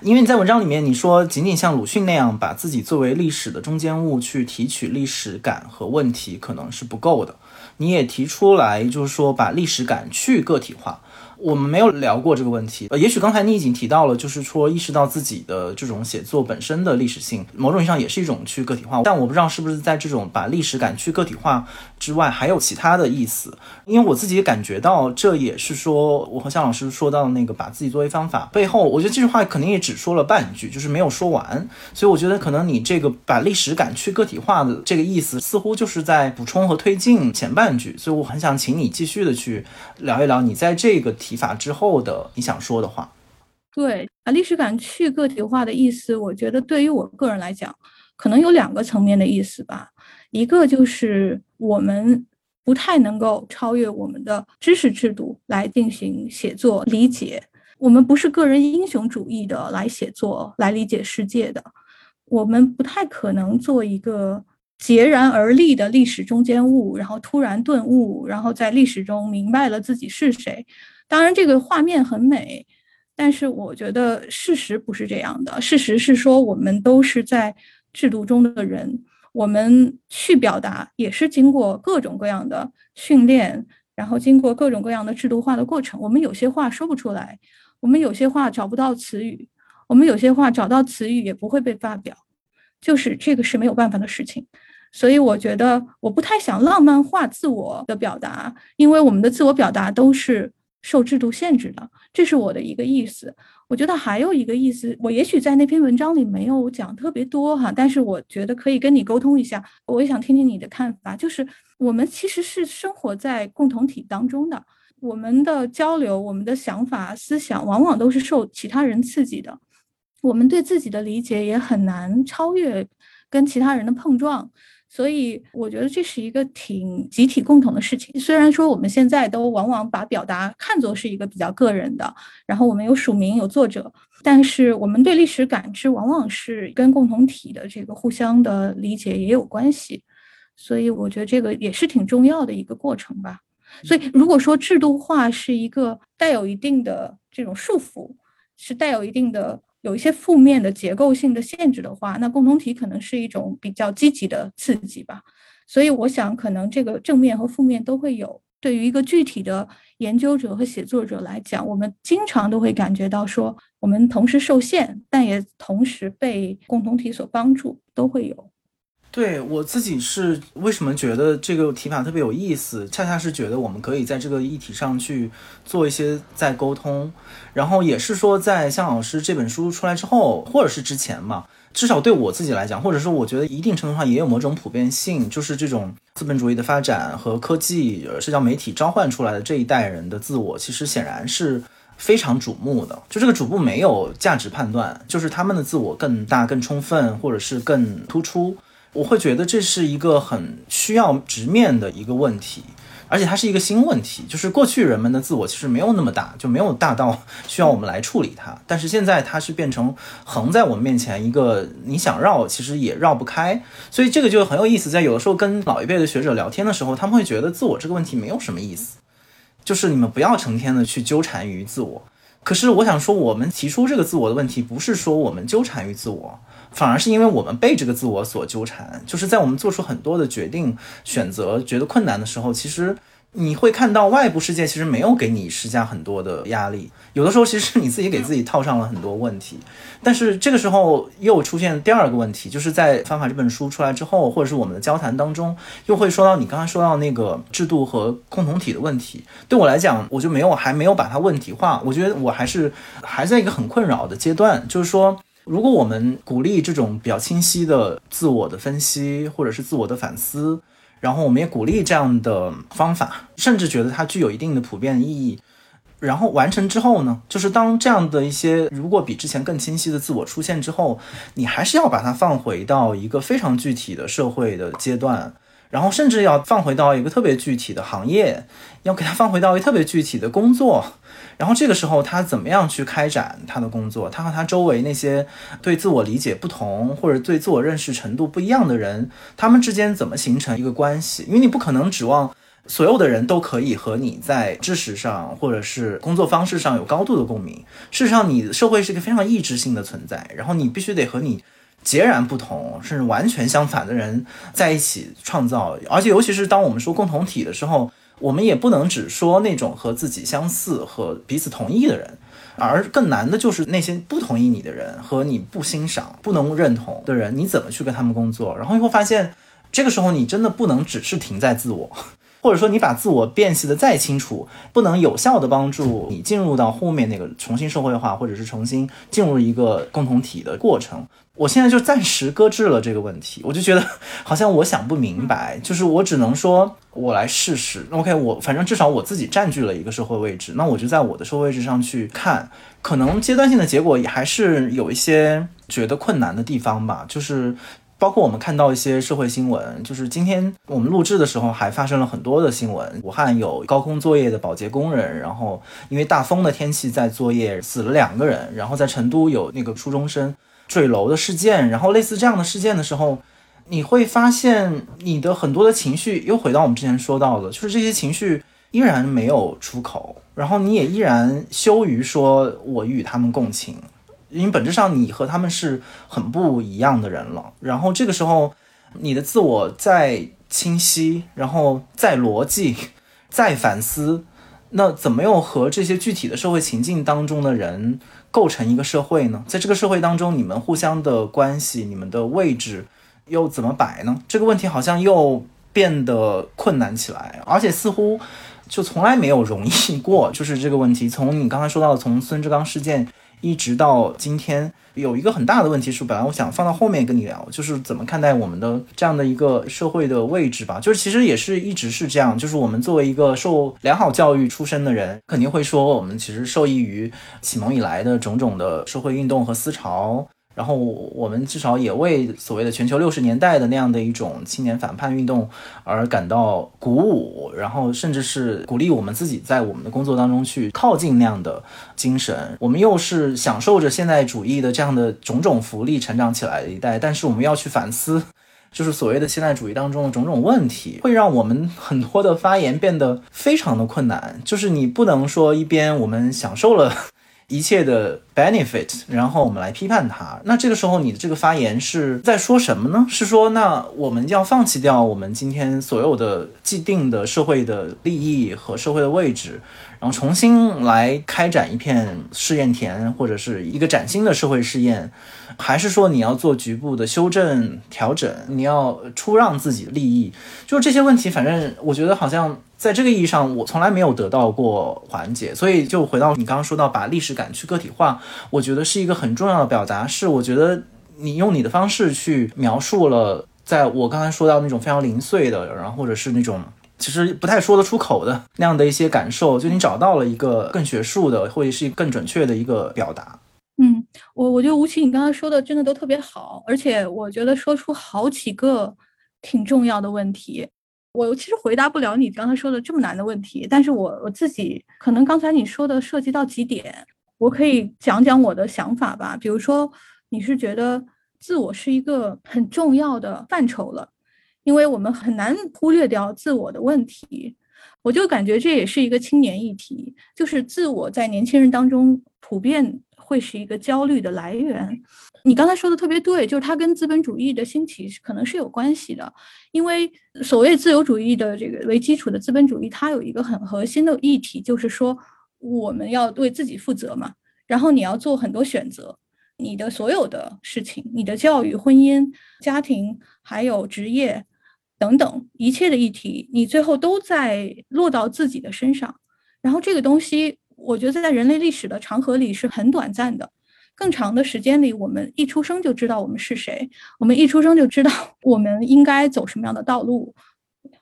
因为你在文章里面你说，仅仅像鲁迅那样把自己作为历史的中间物去提取历史感和问题，可能是不够的。你也提出来，就是说把历史感去个体化。我们没有聊过这个问题。呃，也许刚才你已经提到了，就是说意识到自己的这种写作本身的历史性，某种意义上也是一种去个体化。但我不知道是不是在这种把历史感去个体化之外，还有其他的意思。因为我自己也感觉到，这也是说我和向老师说到那个把自己作为方法背后，我觉得这句话肯定也只说了半句，就是没有说完。所以我觉得可能你这个把历史感去个体化的这个意思，似乎就是在补充和推进前半句。所以我很想请你继续的去聊一聊你在这个提法之后的你想说的话。对，把历史感去个体化的意思，我觉得对于我个人来讲，可能有两个层面的意思吧。一个就是我们不太能够超越我们的知识制度来进行写作理解，我们不是个人英雄主义的来写作来理解世界的，我们不太可能做一个截然而立的历史中间物，然后突然顿悟，然后在历史中明白了自己是谁。当然，这个画面很美。但是我觉得事实不是这样的，事实是说我们都是在制度中的人，我们去表达也是经过各种各样的训练，然后经过各种各样的制度化的过程。我们有些话说不出来，我们有些话找不到词语，我们有些话找到词语也不会被发表，就是这个是没有办法的事情。所以我觉得我不太想浪漫化自我的表达，因为我们的自我表达都是。受制度限制的，这是我的一个意思。我觉得还有一个意思，我也许在那篇文章里没有讲特别多哈，但是我觉得可以跟你沟通一下。我也想听听你的看法，就是我们其实是生活在共同体当中的，我们的交流、我们的想法、思想，往往都是受其他人刺激的。我们对自己的理解也很难超越跟其他人的碰撞。所以我觉得这是一个挺集体共同的事情。虽然说我们现在都往往把表达看作是一个比较个人的，然后我们有署名有作者，但是我们对历史感知往往是跟共同体的这个互相的理解也有关系。所以我觉得这个也是挺重要的一个过程吧。所以如果说制度化是一个带有一定的这种束缚，是带有一定的。有一些负面的结构性的限制的话，那共同体可能是一种比较积极的刺激吧。所以我想，可能这个正面和负面都会有。对于一个具体的研究者和写作者来讲，我们经常都会感觉到说，我们同时受限，但也同时被共同体所帮助，都会有。对我自己是为什么觉得这个提法特别有意思？恰恰是觉得我们可以在这个议题上去做一些再沟通，然后也是说，在向老师这本书出来之后，或者是之前嘛，至少对我自己来讲，或者说我觉得一定程度上也有某种普遍性，就是这种资本主义的发展和科技、社交媒体召唤出来的这一代人的自我，其实显然是非常瞩目的。就这个瞩目没有价值判断，就是他们的自我更大、更充分，或者是更突出。我会觉得这是一个很需要直面的一个问题，而且它是一个新问题。就是过去人们的自我其实没有那么大，就没有大到需要我们来处理它。但是现在它是变成横在我们面前一个，你想绕其实也绕不开。所以这个就很有意思。在有的时候跟老一辈的学者聊天的时候，他们会觉得自我这个问题没有什么意思，就是你们不要成天的去纠缠于自我。可是我想说，我们提出这个自我的问题，不是说我们纠缠于自我。反而是因为我们被这个自我所纠缠，就是在我们做出很多的决定、选择觉得困难的时候，其实你会看到外部世界其实没有给你施加很多的压力，有的时候其实你自己给自己套上了很多问题。但是这个时候又出现第二个问题，就是在《方法》这本书出来之后，或者是我们的交谈当中，又会说到你刚才说到那个制度和共同体的问题。对我来讲，我就没有还没有把它问题化，我觉得我还是还在一个很困扰的阶段，就是说。如果我们鼓励这种比较清晰的自我的分析，或者是自我的反思，然后我们也鼓励这样的方法，甚至觉得它具有一定的普遍意义。然后完成之后呢，就是当这样的一些如果比之前更清晰的自我出现之后，你还是要把它放回到一个非常具体的社会的阶段。然后甚至要放回到一个特别具体的行业，要给它放回到一个特别具体的工作，然后这个时候他怎么样去开展他的工作？他和他周围那些对自我理解不同或者对自我认识程度不一样的人，他们之间怎么形成一个关系？因为你不可能指望所有的人都可以和你在知识上或者是工作方式上有高度的共鸣。事实上，你社会是一个非常意志性的存在，然后你必须得和你。截然不同，甚至完全相反的人在一起创造，而且尤其是当我们说共同体的时候，我们也不能只说那种和自己相似和彼此同意的人，而更难的就是那些不同意你的人和你不欣赏、不能认同的人，你怎么去跟他们工作？然后你会发现，这个时候你真的不能只是停在自我。或者说，你把自我辨析的再清楚，不能有效的帮助你进入到后面那个重新社会化，或者是重新进入一个共同体的过程。我现在就暂时搁置了这个问题，我就觉得好像我想不明白，就是我只能说，我来试试。OK，我反正至少我自己占据了一个社会位置，那我就在我的社会位置上去看，可能阶段性的结果也还是有一些觉得困难的地方吧，就是。包括我们看到一些社会新闻，就是今天我们录制的时候还发生了很多的新闻。武汉有高空作业的保洁工人，然后因为大风的天气在作业死了两个人。然后在成都有那个初中生坠楼的事件。然后类似这样的事件的时候，你会发现你的很多的情绪又回到我们之前说到的，就是这些情绪依然没有出口，然后你也依然羞于说我与他们共情。因为本质上你和他们是很不一样的人了，然后这个时候你的自我再清晰，然后再逻辑，再反思，那怎么又和这些具体的社会情境当中的人构成一个社会呢？在这个社会当中，你们互相的关系，你们的位置又怎么摆呢？这个问题好像又变得困难起来，而且似乎就从来没有容易过。就是这个问题，从你刚才说到的，从孙志刚事件。一直到今天，有一个很大的问题是，本来我想放到后面跟你聊，就是怎么看待我们的这样的一个社会的位置吧。就是其实也是一直是这样，就是我们作为一个受良好教育出身的人，肯定会说，我们其实受益于启蒙以来的种种的社会运动和思潮。然后我们至少也为所谓的全球六十年代的那样的一种青年反叛运动而感到鼓舞，然后甚至是鼓励我们自己在我们的工作当中去靠近那样的精神。我们又是享受着现代主义的这样的种种福利成长起来的一代，但是我们要去反思，就是所谓的现代主义当中的种种问题，会让我们很多的发言变得非常的困难。就是你不能说一边我们享受了。一切的 benefit，然后我们来批判它。那这个时候你的这个发言是在说什么呢？是说那我们要放弃掉我们今天所有的既定的社会的利益和社会的位置，然后重新来开展一片试验田，或者是一个崭新的社会试验，还是说你要做局部的修正调整？你要出让自己的利益？就这些问题，反正我觉得好像。在这个意义上，我从来没有得到过缓解，所以就回到你刚刚说到把历史感去个体化，我觉得是一个很重要的表达。是我觉得你用你的方式去描述了，在我刚才说到那种非常零碎的，然后或者是那种其实不太说得出口的那样的一些感受，就你找到了一个更学术的，或者是更准确的一个表达。嗯，我我觉得吴奇，你刚才说的真的都特别好，而且我觉得说出好几个挺重要的问题。我其实回答不了你刚才说的这么难的问题，但是我我自己可能刚才你说的涉及到几点，我可以讲讲我的想法吧。比如说，你是觉得自我是一个很重要的范畴了，因为我们很难忽略掉自我的问题。我就感觉这也是一个青年议题，就是自我在年轻人当中普遍会是一个焦虑的来源。你刚才说的特别对，就是它跟资本主义的兴起可能是有关系的，因为所谓自由主义的这个为基础的资本主义，它有一个很核心的议题，就是说我们要为自己负责嘛，然后你要做很多选择，你的所有的事情，你的教育、婚姻、家庭，还有职业等等一切的议题，你最后都在落到自己的身上，然后这个东西，我觉得在人类历史的长河里是很短暂的。更长的时间里，我们一出生就知道我们是谁，我们一出生就知道 我们应该走什么样的道路。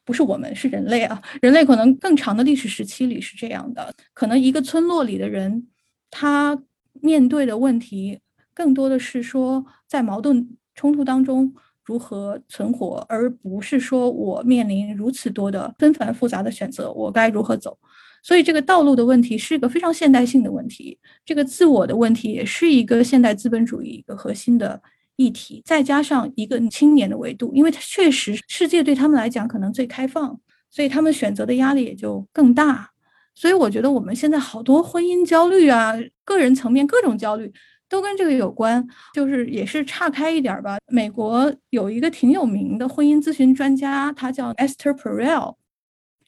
不是我们，是人类啊！人类可能更长的历史时期里是这样的，可能一个村落里的人，他面对的问题更多的是说，在矛盾冲突当中如何存活，而不是说我面临如此多的纷繁复杂的选择，我该如何走。所以，这个道路的问题是一个非常现代性的问题，这个自我的问题也是一个现代资本主义一个核心的议题。再加上一个青年的维度，因为它确实世界对他们来讲可能最开放，所以他们选择的压力也就更大。所以，我觉得我们现在好多婚姻焦虑啊，个人层面各种焦虑都跟这个有关。就是也是岔开一点吧。美国有一个挺有名的婚姻咨询专家，他叫 Esther Perel。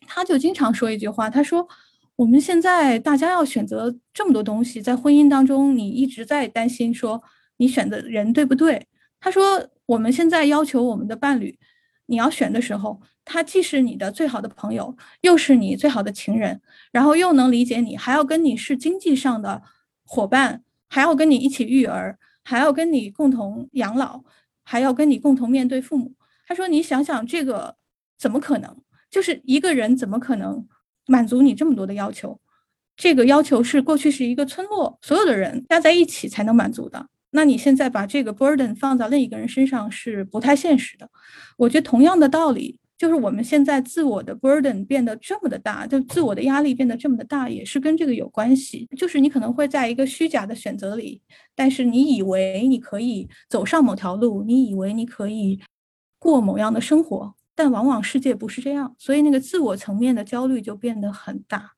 他就经常说一句话，他说：“我们现在大家要选择这么多东西，在婚姻当中，你一直在担心说你选的人对不对？”他说：“我们现在要求我们的伴侣，你要选的时候，他既是你的最好的朋友，又是你最好的情人，然后又能理解你，还要跟你是经济上的伙伴，还要跟你一起育儿，还要跟你共同养老，还要跟你共同面对父母。”他说：“你想想这个怎么可能？”就是一个人怎么可能满足你这么多的要求？这个要求是过去是一个村落所有的人加在一起才能满足的。那你现在把这个 burden 放在另一个人身上是不太现实的。我觉得同样的道理，就是我们现在自我的 burden 变得这么的大，就自我的压力变得这么的大，也是跟这个有关系。就是你可能会在一个虚假的选择里，但是你以为你可以走上某条路，你以为你可以过某样的生活。但往往世界不是这样，所以那个自我层面的焦虑就变得很大。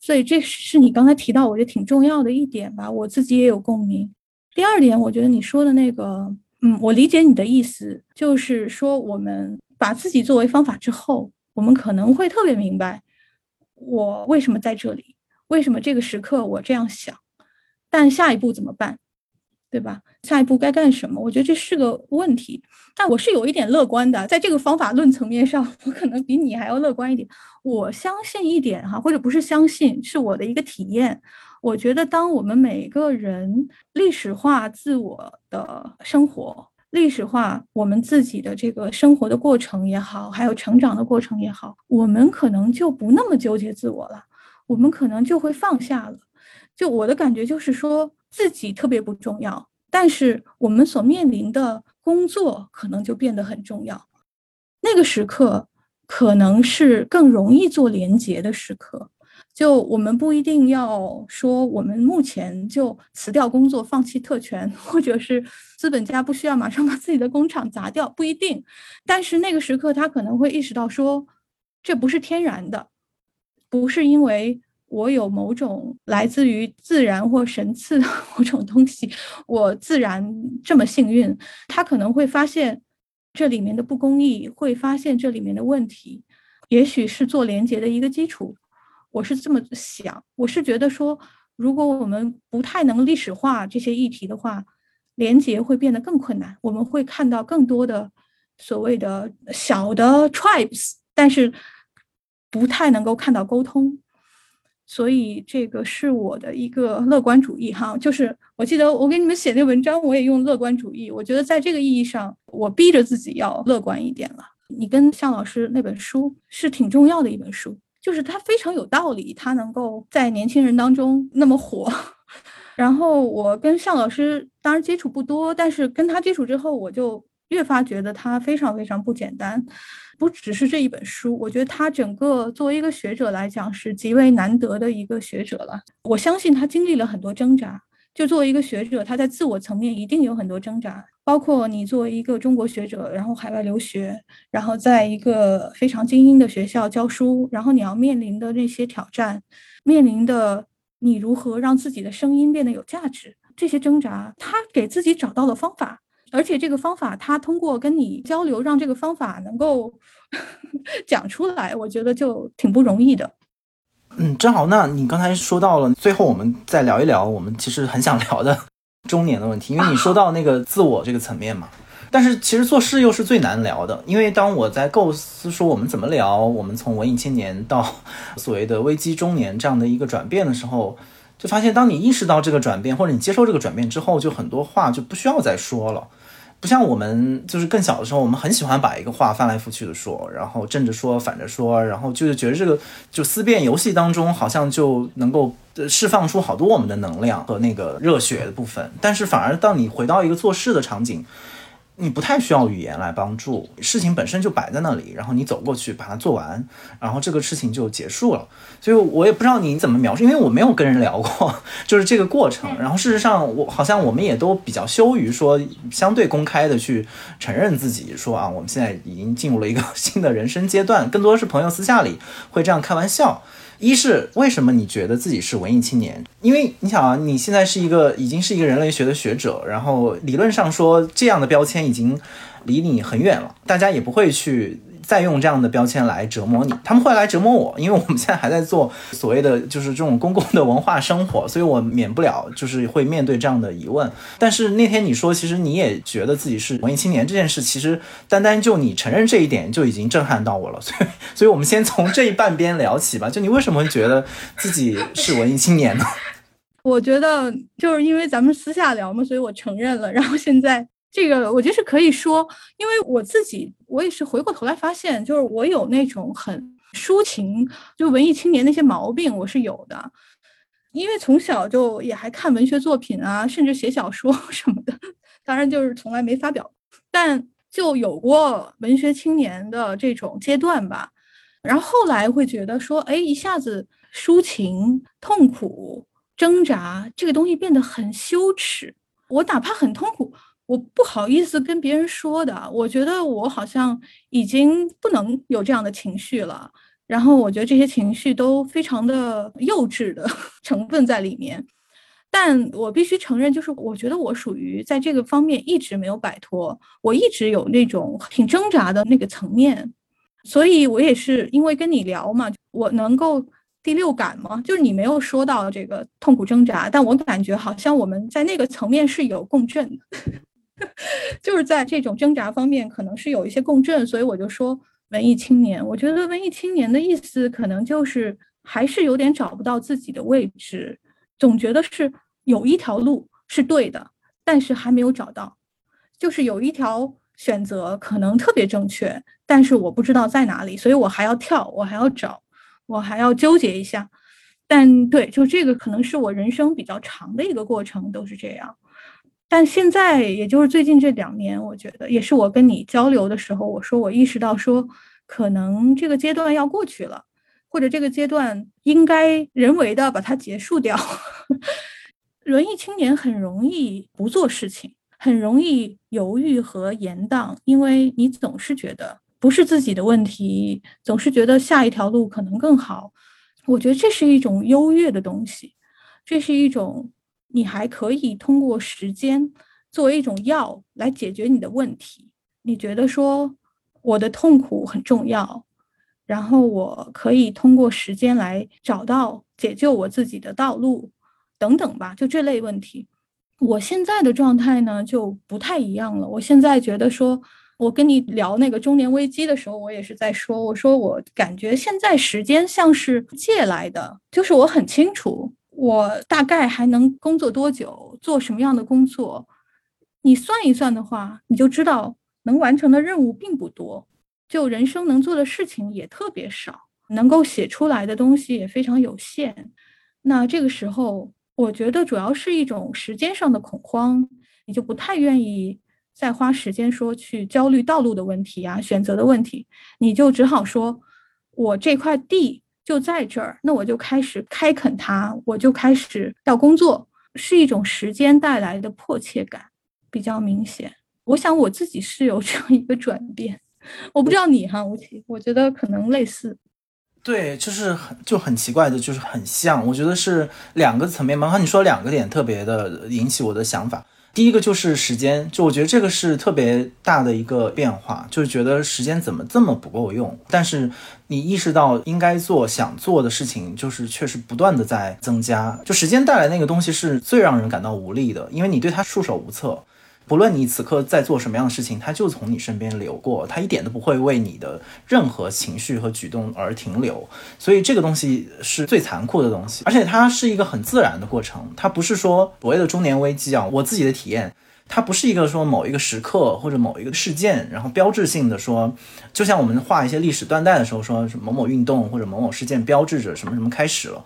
所以这是你刚才提到，我觉得挺重要的一点吧，我自己也有共鸣。第二点，我觉得你说的那个，嗯，我理解你的意思，就是说我们把自己作为方法之后，我们可能会特别明白我为什么在这里，为什么这个时刻我这样想，但下一步怎么办？对吧？下一步该干什么？我觉得这是个问题，但我是有一点乐观的，在这个方法论层面上，我可能比你还要乐观一点。我相信一点哈，或者不是相信，是我的一个体验。我觉得，当我们每个人历史化自我的生活，历史化我们自己的这个生活的过程也好，还有成长的过程也好，我们可能就不那么纠结自我了，我们可能就会放下了。就我的感觉就是说。自己特别不重要，但是我们所面临的工作可能就变得很重要。那个时刻可能是更容易做连结的时刻。就我们不一定要说，我们目前就辞掉工作，放弃特权，或者是资本家不需要马上把自己的工厂砸掉，不一定。但是那个时刻，他可能会意识到说，这不是天然的，不是因为。我有某种来自于自然或神赐的某种东西，我自然这么幸运。他可能会发现这里面的不公义，会发现这里面的问题，也许是做连接的一个基础。我是这么想，我是觉得说，如果我们不太能历史化这些议题的话，连接会变得更困难。我们会看到更多的所谓的小的 tribes，但是不太能够看到沟通。所以这个是我的一个乐观主义哈，就是我记得我给你们写那文章，我也用乐观主义。我觉得在这个意义上，我逼着自己要乐观一点了。你跟向老师那本书是挺重要的一本书，就是它非常有道理，它能够在年轻人当中那么火。然后我跟向老师当然接触不多，但是跟他接触之后，我就越发觉得他非常非常不简单。不只是这一本书，我觉得他整个作为一个学者来讲是极为难得的一个学者了。我相信他经历了很多挣扎。就作为一个学者，他在自我层面一定有很多挣扎。包括你作为一个中国学者，然后海外留学，然后在一个非常精英的学校教书，然后你要面临的那些挑战，面临的你如何让自己的声音变得有价值，这些挣扎，他给自己找到了方法。而且这个方法，他通过跟你交流，让这个方法能够 讲出来，我觉得就挺不容易的。嗯，正好，那你刚才说到了，最后我们再聊一聊我们其实很想聊的中年的问题，因为你说到那个自我这个层面嘛。但是其实做事又是最难聊的，因为当我在构思说我们怎么聊，我们从文艺青年到所谓的危机中年这样的一个转变的时候。就发现，当你意识到这个转变，或者你接受这个转变之后，就很多话就不需要再说了。不像我们就是更小的时候，我们很喜欢把一个话翻来覆去的说，然后正着说，反着说，然后就是觉得这个就思辨游戏当中好像就能够释放出好多我们的能量和那个热血的部分。但是反而当你回到一个做事的场景。你不太需要语言来帮助，事情本身就摆在那里，然后你走过去把它做完，然后这个事情就结束了。所以我也不知道你怎么描述，因为我没有跟人聊过，就是这个过程。然后事实上，我好像我们也都比较羞于说相对公开的去承认自己说啊，我们现在已经进入了一个新的人生阶段，更多是朋友私下里会这样开玩笑。一是为什么你觉得自己是文艺青年？因为你想啊，你现在是一个已经是一个人类学的学者，然后理论上说这样的标签已经离你很远了，大家也不会去再用这样的标签来折磨你，他们会来折磨我，因为我们现在还在做所谓的就是这种公共的文化生活，所以我免不了就是会面对这样的疑问。但是那天你说，其实你也觉得自己是文艺青年这件事，其实单单就你承认这一点就已经震撼到我了。所以，所以我们先从这一半边聊起吧。就你为什么会觉得自己是文艺青年呢？我觉得就是因为咱们私下聊嘛，所以我承认了。然后现在这个我觉得是可以说，因为我自己我也是回过头来发现，就是我有那种很抒情，就文艺青年那些毛病我是有的。因为从小就也还看文学作品啊，甚至写小说 什么的，当然就是从来没发表，但就有过文学青年的这种阶段吧。然后后来会觉得说，哎，一下子抒情、痛苦。挣扎这个东西变得很羞耻，我哪怕很痛苦，我不好意思跟别人说的。我觉得我好像已经不能有这样的情绪了。然后我觉得这些情绪都非常的幼稚的 成分在里面。但我必须承认，就是我觉得我属于在这个方面一直没有摆脱，我一直有那种挺挣扎的那个层面。所以我也是因为跟你聊嘛，我能够。第六感吗？就是你没有说到这个痛苦挣扎，但我感觉好像我们在那个层面是有共振的，就是在这种挣扎方面可能是有一些共振，所以我就说文艺青年。我觉得文艺青年的意思可能就是还是有点找不到自己的位置，总觉得是有一条路是对的，但是还没有找到，就是有一条选择可能特别正确，但是我不知道在哪里，所以我还要跳，我还要找。我还要纠结一下，但对，就这个可能是我人生比较长的一个过程，都是这样。但现在，也就是最近这两年，我觉得也是我跟你交流的时候，我说我意识到说，可能这个阶段要过去了，或者这个阶段应该人为的把它结束掉。文艺青年很容易不做事情，很容易犹豫和延宕，因为你总是觉得。不是自己的问题，总是觉得下一条路可能更好。我觉得这是一种优越的东西，这是一种你还可以通过时间作为一种药来解决你的问题。你觉得说我的痛苦很重要，然后我可以通过时间来找到解救我自己的道路，等等吧，就这类问题。我现在的状态呢就不太一样了。我现在觉得说。我跟你聊那个中年危机的时候，我也是在说，我说我感觉现在时间像是借来的，就是我很清楚，我大概还能工作多久，做什么样的工作，你算一算的话，你就知道能完成的任务并不多，就人生能做的事情也特别少，能够写出来的东西也非常有限。那这个时候，我觉得主要是一种时间上的恐慌，你就不太愿意。再花时间说去焦虑道路的问题啊，选择的问题，你就只好说，我这块地就在这儿，那我就开始开垦它，我就开始要工作，是一种时间带来的迫切感比较明显。我想我自己是有 这样一个转变，我不知道你哈吴奇，我觉得可能类似。对，就是很就很奇怪的，就是很像，我觉得是两个层面嘛。你说两个点特别的引起我的想法。第一个就是时间，就我觉得这个是特别大的一个变化，就是觉得时间怎么这么不够用。但是你意识到应该做、想做的事情，就是确实不断的在增加。就时间带来那个东西是最让人感到无力的，因为你对它束手无策。不论你此刻在做什么样的事情，它就从你身边流过，它一点都不会为你的任何情绪和举动而停留。所以这个东西是最残酷的东西，而且它是一个很自然的过程，它不是说所谓的中年危机啊。我自己的体验。它不是一个说某一个时刻或者某一个事件，然后标志性的说，就像我们画一些历史断代的时候，说某某运动或者某某事件标志着什么什么开始了。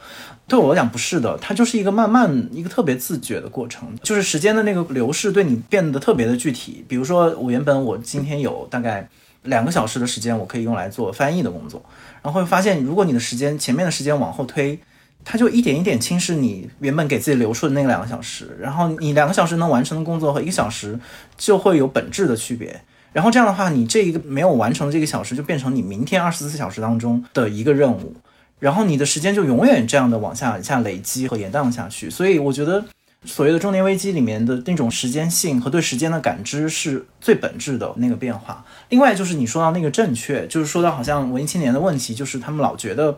对我来讲不是的，它就是一个慢慢一个特别自觉的过程，就是时间的那个流逝对你变得特别的具体。比如说我原本我今天有大概两个小时的时间，我可以用来做翻译的工作，然后会发现如果你的时间前面的时间往后推。它就一点一点侵蚀你原本给自己留出的那个两个小时，然后你两个小时能完成的工作和一个小时就会有本质的区别。然后这样的话，你这一个没有完成这个小时就变成你明天二十四小时当中的一个任务，然后你的时间就永远这样的往下下累积和延宕下去。所以我觉得所谓的中年危机里面的那种时间性和对时间的感知是最本质的那个变化。另外就是你说到那个正确，就是说到好像文艺青年的问题，就是他们老觉得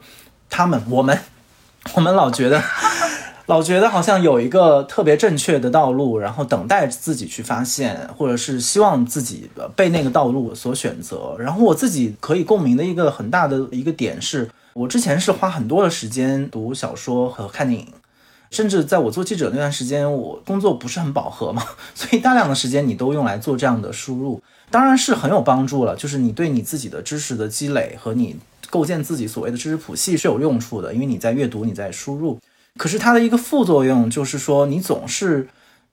他们我们我们老觉得 老觉得好像有一个特别正确的道路，然后等待自己去发现，或者是希望自己被那个道路所选择。然后我自己可以共鸣的一个很大的一个点是，我之前是花很多的时间读小说和看电影。甚至在我做记者那段时间，我工作不是很饱和嘛，所以大量的时间你都用来做这样的输入，当然是很有帮助了。就是你对你自己的知识的积累和你构建自己所谓的知识谱系是有用处的，因为你在阅读，你在输入。可是它的一个副作用就是说，你总是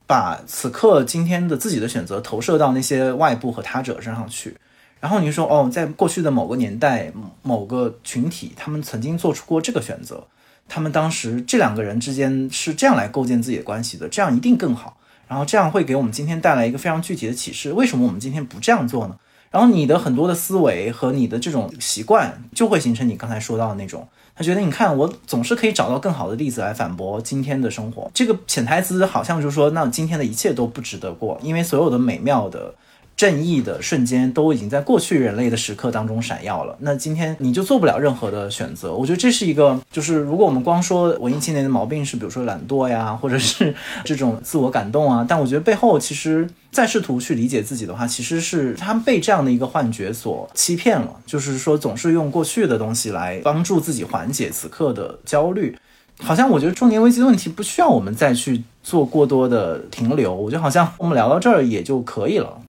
把此刻今天的自己的选择投射到那些外部和他者身上去，然后你说哦，在过去的某个年代、某个群体，他们曾经做出过这个选择。他们当时这两个人之间是这样来构建自己的关系的，这样一定更好。然后这样会给我们今天带来一个非常具体的启示。为什么我们今天不这样做呢？然后你的很多的思维和你的这种习惯就会形成你刚才说到的那种。他觉得你看我总是可以找到更好的例子来反驳今天的生活。这个潜台词好像就是说，那今天的一切都不值得过，因为所有的美妙的。正义的瞬间都已经在过去人类的时刻当中闪耀了。那今天你就做不了任何的选择。我觉得这是一个，就是如果我们光说文艺青年的毛病是，比如说懒惰呀，或者是这种自我感动啊，但我觉得背后其实再试图去理解自己的话，其实是他们被这样的一个幻觉所欺骗了。就是说，总是用过去的东西来帮助自己缓解此刻的焦虑。好像我觉得中年危机的问题不需要我们再去做过多的停留。我觉得好像我们聊到这儿也就可以了。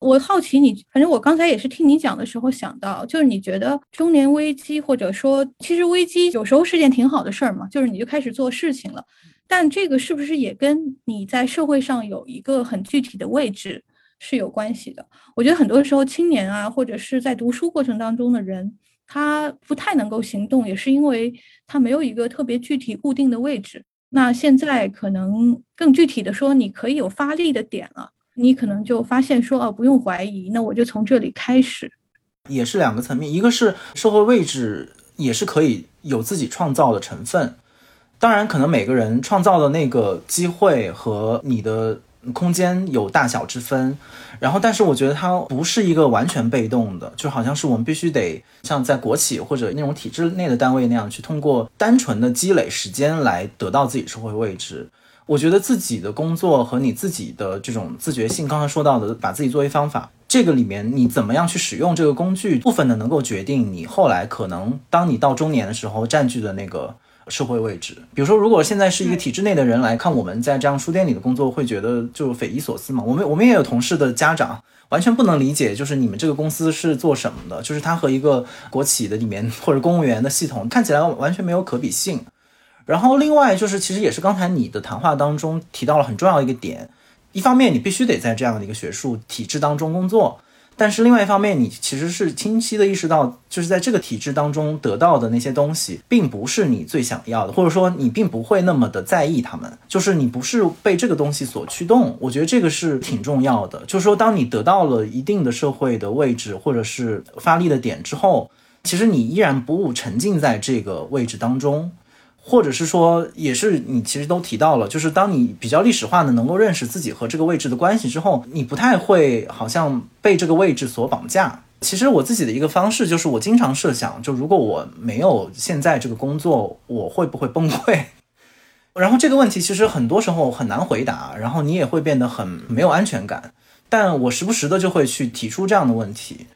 我好奇你，反正我刚才也是听你讲的时候想到，就是你觉得中年危机，或者说其实危机有时候是件挺好的事儿嘛，就是你就开始做事情了。但这个是不是也跟你在社会上有一个很具体的位置是有关系的？我觉得很多时候青年啊，或者是在读书过程当中的人，他不太能够行动，也是因为他没有一个特别具体固定的位置。那现在可能更具体的说，你可以有发力的点了。你可能就发现说，哦，不用怀疑，那我就从这里开始，也是两个层面，一个是社会位置也是可以有自己创造的成分，当然可能每个人创造的那个机会和你的空间有大小之分，然后但是我觉得它不是一个完全被动的，就好像是我们必须得像在国企或者那种体制内的单位那样去通过单纯的积累时间来得到自己社会位置。我觉得自己的工作和你自己的这种自觉性，刚才说到的，把自己作为方法，这个里面你怎么样去使用这个工具，部分的能够决定你后来可能当你到中年的时候占据的那个社会位置。比如说，如果现在是一个体制内的人来看我们在这样书店里的工作，会觉得就匪夷所思嘛。我们我们也有同事的家长完全不能理解，就是你们这个公司是做什么的，就是它和一个国企的里面或者公务员的系统看起来完全没有可比性。然后，另外就是，其实也是刚才你的谈话当中提到了很重要一个点。一方面，你必须得在这样的一个学术体制当中工作；但是另外一方面，你其实是清晰的意识到，就是在这个体制当中得到的那些东西，并不是你最想要的，或者说你并不会那么的在意他们，就是你不是被这个东西所驱动。我觉得这个是挺重要的。就是说，当你得到了一定的社会的位置或者是发力的点之后，其实你依然不沉浸在这个位置当中。或者是说，也是你其实都提到了，就是当你比较历史化的能够认识自己和这个位置的关系之后，你不太会好像被这个位置所绑架。其实我自己的一个方式就是，我经常设想，就如果我没有现在这个工作，我会不会崩溃？然后这个问题其实很多时候很难回答，然后你也会变得很没有安全感。但我时不时的就会去提出这样的问题。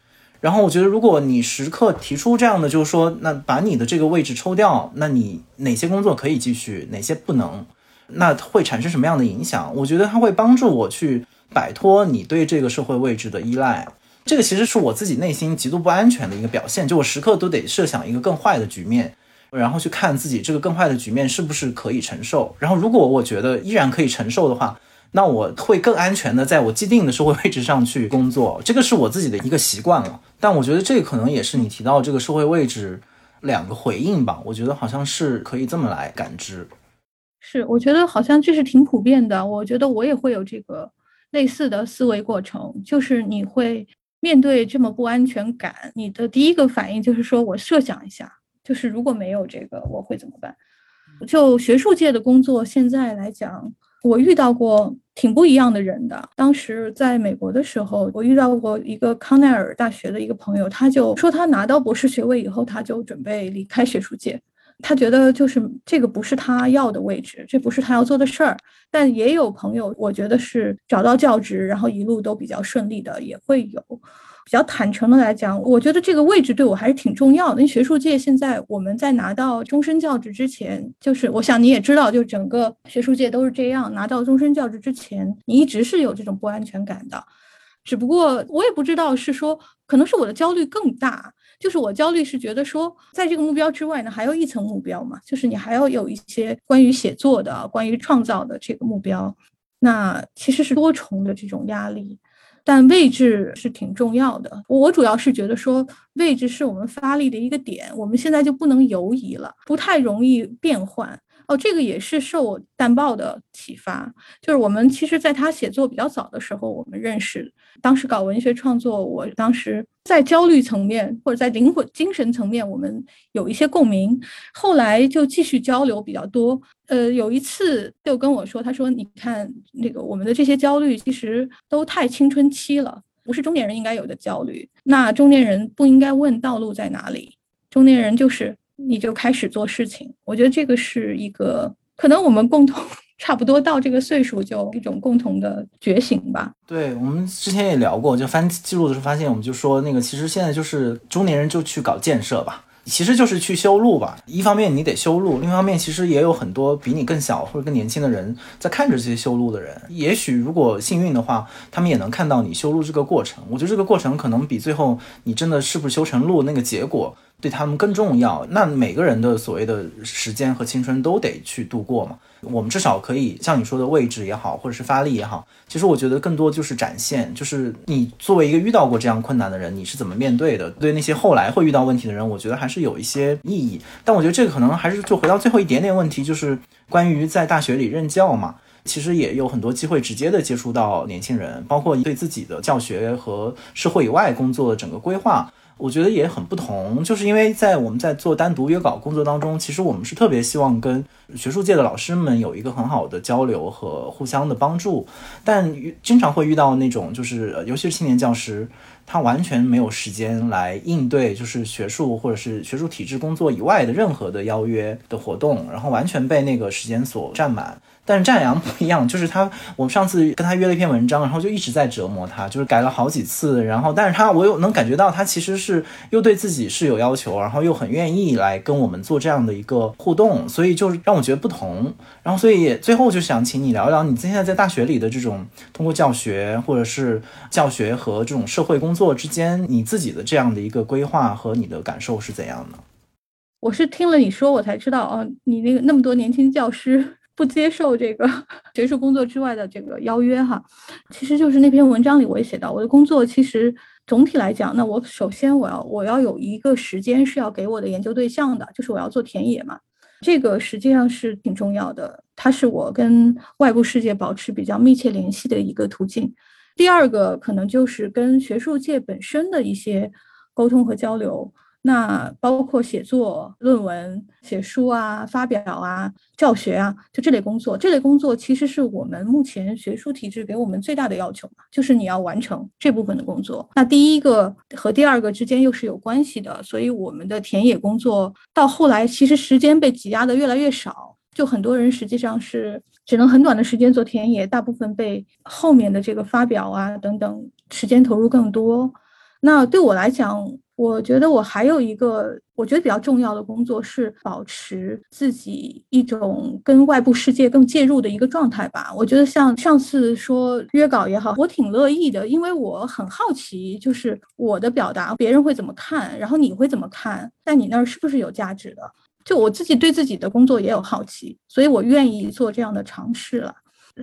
然后我觉得，如果你时刻提出这样的，就是说，那把你的这个位置抽掉，那你哪些工作可以继续，哪些不能，那会产生什么样的影响？我觉得它会帮助我去摆脱你对这个社会位置的依赖。这个其实是我自己内心极度不安全的一个表现，就我时刻都得设想一个更坏的局面，然后去看自己这个更坏的局面是不是可以承受。然后如果我觉得依然可以承受的话。那我会更安全的在我既定的社会位置上去工作，这个是我自己的一个习惯了。但我觉得这可能也是你提到这个社会位置两个回应吧。我觉得好像是可以这么来感知。是，我觉得好像这是挺普遍的。我觉得我也会有这个类似的思维过程，就是你会面对这么不安全感，你的第一个反应就是说我设想一下，就是如果没有这个，我会怎么办？就学术界的工作现在来讲。我遇到过挺不一样的人的。当时在美国的时候，我遇到过一个康奈尔大学的一个朋友，他就说他拿到博士学位以后，他就准备离开学术界。他觉得就是这个不是他要的位置，这不是他要做的事儿。但也有朋友，我觉得是找到教职，然后一路都比较顺利的，也会有。比较坦诚的来讲，我觉得这个位置对我还是挺重要的。因为学术界现在我们在拿到终身教职之前，就是我想你也知道，就整个学术界都是这样，拿到终身教职之前，你一直是有这种不安全感的。只不过我也不知道是说，可能是我的焦虑更大。就是我焦虑是觉得说，在这个目标之外呢，还有一层目标嘛，就是你还要有一些关于写作的、关于创造的这个目标，那其实是多重的这种压力。但位置是挺重要的，我主要是觉得说位置是我们发力的一个点，我们现在就不能犹疑了，不太容易变换。哦，这个也是受淡报的启发，就是我们其实在他写作比较早的时候，我们认识，当时搞文学创作，我当时在焦虑层面或者在灵魂精神层面，我们有一些共鸣，后来就继续交流比较多。呃，有一次就跟我说，他说：“你看那个我们的这些焦虑，其实都太青春期了，不是中年人应该有的焦虑。那中年人不应该问道路在哪里，中年人就是。”你就开始做事情，我觉得这个是一个可能我们共同 差不多到这个岁数就一种共同的觉醒吧。对我们之前也聊过，就翻记录的时候发现，我们就说那个其实现在就是中年人就去搞建设吧。其实就是去修路吧。一方面你得修路，另一方面其实也有很多比你更小或者更年轻的人在看着这些修路的人。也许如果幸运的话，他们也能看到你修路这个过程。我觉得这个过程可能比最后你真的是不是修成路那个结果对他们更重要。那每个人的所谓的时间和青春都得去度过嘛。我们至少可以像你说的位置也好，或者是发力也好，其实我觉得更多就是展现，就是你作为一个遇到过这样困难的人，你是怎么面对的？对那些后来会遇到问题的人，我觉得还是有一些意义。但我觉得这个可能还是就回到最后一点点问题，就是关于在大学里任教嘛，其实也有很多机会直接的接触到年轻人，包括对自己的教学和社会以外工作的整个规划。我觉得也很不同，就是因为在我们在做单独约稿工作当中，其实我们是特别希望跟学术界的老师们有一个很好的交流和互相的帮助，但经常会遇到那种就是，尤其是青年教师，他完全没有时间来应对就是学术或者是学术体制工作以外的任何的邀约的活动，然后完全被那个时间所占满。但是战阳不一样，就是他，我们上次跟他约了一篇文章，然后就一直在折磨他，就是改了好几次，然后，但是他，我又能感觉到他其实是又对自己是有要求，然后又很愿意来跟我们做这样的一个互动，所以就是让我觉得不同。然后，所以最后就想请你聊一聊你现在在大学里的这种通过教学或者是教学和这种社会工作之间，你自己的这样的一个规划和你的感受是怎样的？我是听了你说，我才知道哦，你那个那么多年轻教师。不接受这个 学术工作之外的这个邀约哈，其实就是那篇文章里我也写到，我的工作其实总体来讲，那我首先我要我要有一个时间是要给我的研究对象的，就是我要做田野嘛，这个实际上是挺重要的，它是我跟外部世界保持比较密切联系的一个途径。第二个可能就是跟学术界本身的一些沟通和交流。那包括写作、论文、写书啊、发表啊、教学啊，就这类工作。这类工作其实是我们目前学术体制给我们最大的要求，就是你要完成这部分的工作。那第一个和第二个之间又是有关系的，所以我们的田野工作到后来其实时间被挤压的越来越少，就很多人实际上是只能很短的时间做田野，大部分被后面的这个发表啊等等时间投入更多。那对我来讲，我觉得我还有一个我觉得比较重要的工作是保持自己一种跟外部世界更介入的一个状态吧。我觉得像上次说约稿也好，我挺乐意的，因为我很好奇，就是我的表达别人会怎么看，然后你会怎么看，在你那儿是不是有价值的？就我自己对自己的工作也有好奇，所以我愿意做这样的尝试了。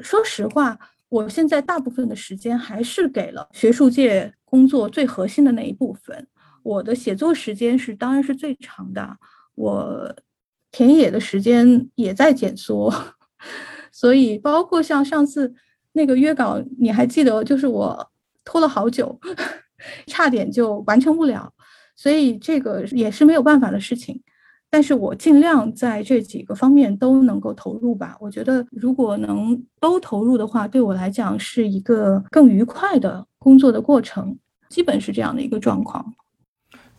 说实话，我现在大部分的时间还是给了学术界工作最核心的那一部分。我的写作时间是当然是最长的，我田野的时间也在减缩，所以包括像上次那个约稿，你还记得，就是我拖了好久，差点就完成不了，所以这个也是没有办法的事情。但是我尽量在这几个方面都能够投入吧。我觉得如果能都投入的话，对我来讲是一个更愉快的工作的过程，基本是这样的一个状况。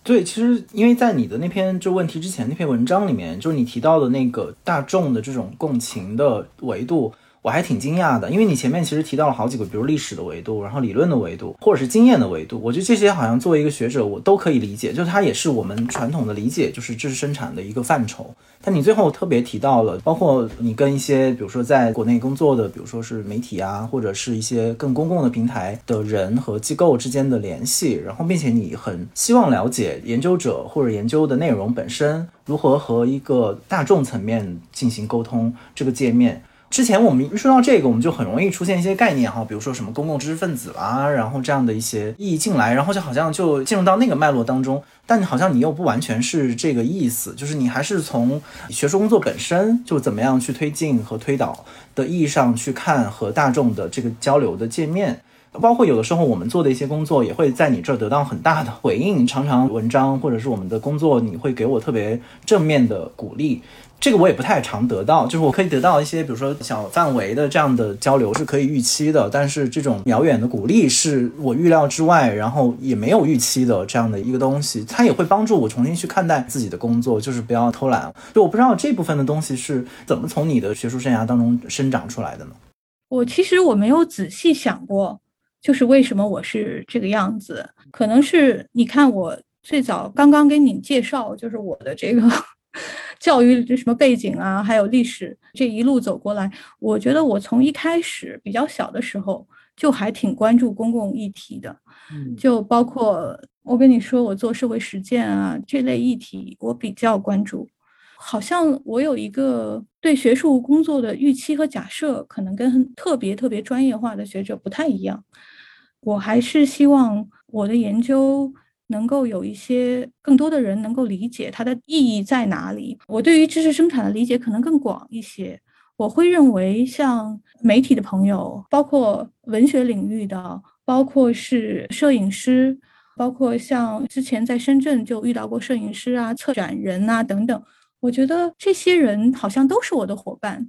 对，其实因为在你的那篇就问题之前那篇文章里面，就是你提到的那个大众的这种共情的维度。我还挺惊讶的，因为你前面其实提到了好几个，比如历史的维度，然后理论的维度，或者是经验的维度。我觉得这些好像作为一个学者，我都可以理解，就它也是我们传统的理解，就是知识生产的一个范畴。但你最后特别提到了，包括你跟一些，比如说在国内工作的，比如说是媒体啊，或者是一些更公共的平台的人和机构之间的联系，然后并且你很希望了解研究者或者研究的内容本身如何和一个大众层面进行沟通，这个界面。之前我们一说到这个，我们就很容易出现一些概念哈，比如说什么公共知识分子啦，然后这样的一些意义进来，然后就好像就进入到那个脉络当中，但好像你又不完全是这个意思，就是你还是从学术工作本身就怎么样去推进和推导的意义上去看和大众的这个交流的界面，包括有的时候我们做的一些工作也会在你这儿得到很大的回应，常常文章或者是我们的工作，你会给我特别正面的鼓励。这个我也不太常得到，就是我可以得到一些，比如说小范围的这样的交流是可以预期的，但是这种遥远的鼓励是我预料之外，然后也没有预期的这样的一个东西，它也会帮助我重新去看待自己的工作，就是不要偷懒。就我不知道这部分的东西是怎么从你的学术生涯当中生长出来的呢？我其实我没有仔细想过，就是为什么我是这个样子，可能是你看我最早刚刚给你介绍，就是我的这个。教育这什么背景啊，还有历史这一路走过来，我觉得我从一开始比较小的时候就还挺关注公共议题的，就包括我跟你说我做社会实践啊这类议题，我比较关注。好像我有一个对学术工作的预期和假设，可能跟特别特别专业化的学者不太一样。我还是希望我的研究。能够有一些更多的人能够理解它的意义在哪里。我对于知识生产的理解可能更广一些。我会认为，像媒体的朋友，包括文学领域的，包括是摄影师，包括像之前在深圳就遇到过摄影师啊、策展人啊等等。我觉得这些人好像都是我的伙伴。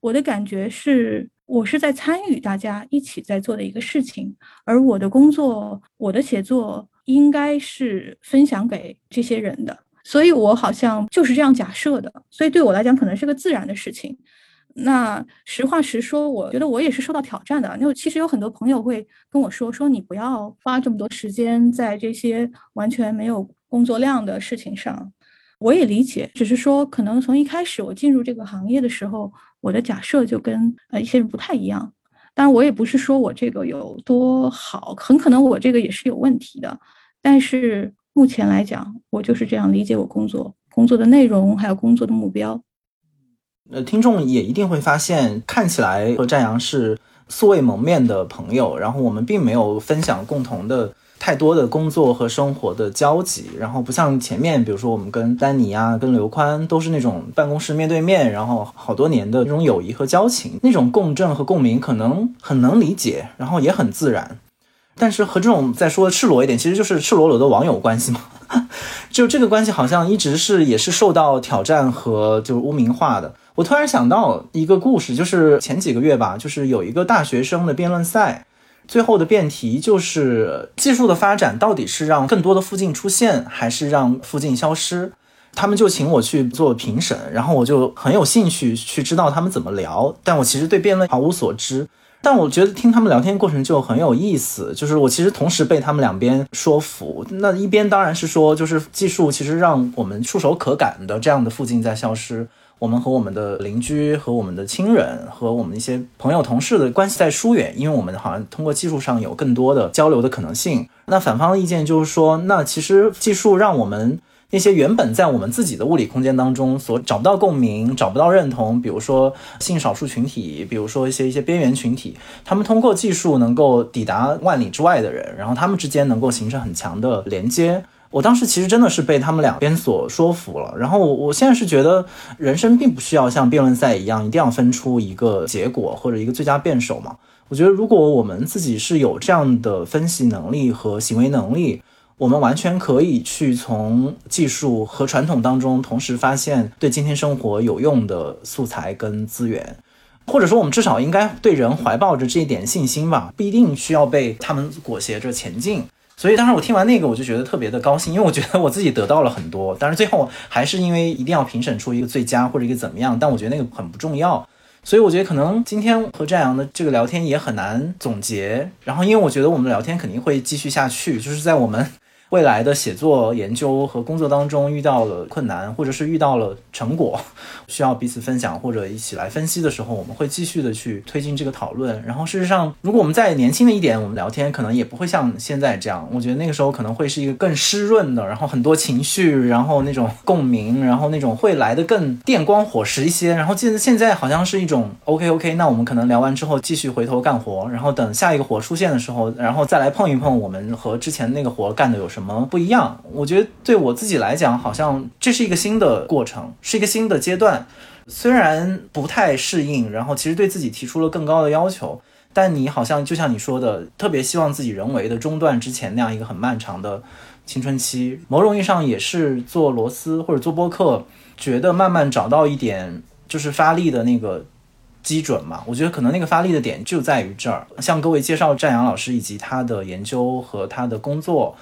我的感觉是，我是在参与大家一起在做的一个事情，而我的工作，我的写作。应该是分享给这些人的，所以我好像就是这样假设的，所以对我来讲可能是个自然的事情。那实话实说，我觉得我也是受到挑战的。因为其实有很多朋友会跟我说，说你不要花这么多时间在这些完全没有工作量的事情上。我也理解，只是说可能从一开始我进入这个行业的时候，我的假设就跟呃一些人不太一样。当然，我也不是说我这个有多好，很可能我这个也是有问题的。但是目前来讲，我就是这样理解我工作、工作的内容，还有工作的目标。呃，听众也一定会发现，看起来和战阳是素未谋面的朋友，然后我们并没有分享共同的太多的工作和生活的交集，然后不像前面，比如说我们跟丹尼啊、跟刘宽都是那种办公室面对面，然后好多年的那种友谊和交情，那种共振和共鸣可能很能理解，然后也很自然。但是和这种再说赤裸一点，其实就是赤裸裸的网友关系嘛。就这个关系好像一直是也是受到挑战和就是污名化的。我突然想到一个故事，就是前几个月吧，就是有一个大学生的辩论赛，最后的辩题就是技术的发展到底是让更多的附近出现，还是让附近消失？他们就请我去做评审，然后我就很有兴趣去知道他们怎么聊，但我其实对辩论毫无所知。但我觉得听他们聊天过程就很有意思，就是我其实同时被他们两边说服。那一边当然是说，就是技术其实让我们触手可感的这样的附近在消失，我们和我们的邻居、和我们的亲人、和我们一些朋友、同事的关系在疏远，因为我们好像通过技术上有更多的交流的可能性。那反方的意见就是说，那其实技术让我们。那些原本在我们自己的物理空间当中所找不到共鸣、找不到认同，比如说性少数群体，比如说一些一些边缘群体，他们通过技术能够抵达万里之外的人，然后他们之间能够形成很强的连接。我当时其实真的是被他们两边所说服了。然后我我现在是觉得，人生并不需要像辩论赛一样，一定要分出一个结果或者一个最佳辩手嘛。我觉得如果我们自己是有这样的分析能力和行为能力。我们完全可以去从技术和传统当中同时发现对今天生活有用的素材跟资源，或者说我们至少应该对人怀抱着这一点信心吧，不一定需要被他们裹挟着前进。所以当时我听完那个，我就觉得特别的高兴，因为我觉得我自己得到了很多。但是最后还是因为一定要评审出一个最佳或者一个怎么样，但我觉得那个很不重要。所以我觉得可能今天和战阳的这个聊天也很难总结。然后因为我觉得我们的聊天肯定会继续下去，就是在我们。未来的写作、研究和工作当中遇到了困难，或者是遇到了成果，需要彼此分享或者一起来分析的时候，我们会继续的去推进这个讨论。然后，事实上，如果我们再年轻的一点，我们聊天可能也不会像现在这样。我觉得那个时候可能会是一个更湿润的，然后很多情绪，然后那种共鸣，然后那种会来的更电光火石一些。然后，现现在好像是一种 OK OK，那我们可能聊完之后继续回头干活，然后等下一个活出现的时候，然后再来碰一碰我们和之前那个活干的有什么。什么不一样？我觉得对我自己来讲，好像这是一个新的过程，是一个新的阶段。虽然不太适应，然后其实对自己提出了更高的要求，但你好像就像你说的，特别希望自己人为的中断之前那样一个很漫长的青春期。某种意义上也是做螺丝或者做播客，觉得慢慢找到一点就是发力的那个。基准嘛，我觉得可能那个发力的点就在于这儿。向各位介绍战阳老师以及他的研究和他的工作，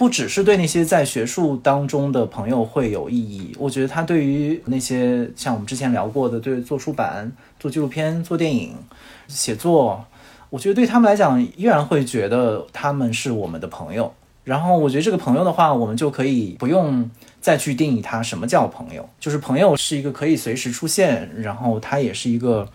不只是对那些在学术当中的朋友会有意义，我觉得他对于那些像我们之前聊过的，对做出版、做纪录片、做电影、写作，我觉得对他们来讲依然会觉得他们是我们的朋友。然后我觉得这个朋友的话，我们就可以不用。再去定义他什么叫朋友，就是朋友是一个可以随时出现，然后他也是一个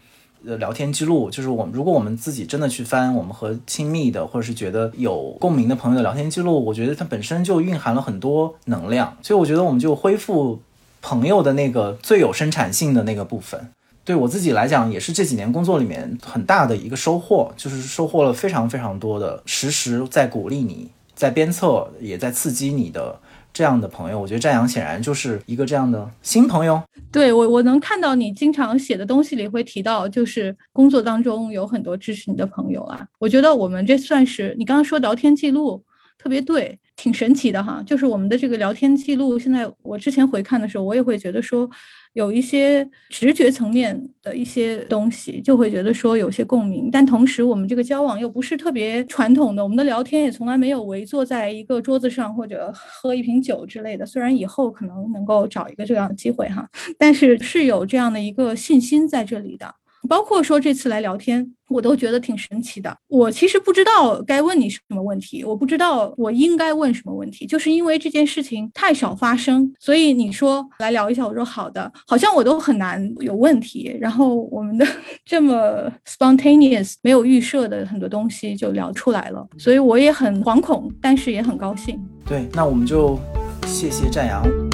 聊天记录。就是我们如果我们自己真的去翻我们和亲密的或者是觉得有共鸣的朋友的聊天记录，我觉得它本身就蕴含了很多能量。所以我觉得我们就恢复朋友的那个最有生产性的那个部分。对我自己来讲，也是这几年工作里面很大的一个收获，就是收获了非常非常多的实时在鼓励你，在鞭策，也在刺激你的。这样的朋友，我觉得战阳显然就是一个这样的新朋友。对我，我能看到你经常写的东西里会提到，就是工作当中有很多支持你的朋友啊。我觉得我们这算是你刚刚说聊天记录特别对，挺神奇的哈。就是我们的这个聊天记录，现在我之前回看的时候，我也会觉得说。有一些直觉层面的一些东西，就会觉得说有些共鸣，但同时我们这个交往又不是特别传统的，我们的聊天也从来没有围坐在一个桌子上或者喝一瓶酒之类的。虽然以后可能能够找一个这样的机会哈，但是是有这样的一个信心在这里的。包括说这次来聊天，我都觉得挺神奇的。我其实不知道该问你什么问题，我不知道我应该问什么问题，就是因为这件事情太少发生，所以你说来聊一下，我说好的，好像我都很难有问题。然后我们的 这么 spontaneous 没有预设的很多东西就聊出来了，所以我也很惶恐，但是也很高兴。对，那我们就谢谢战阳。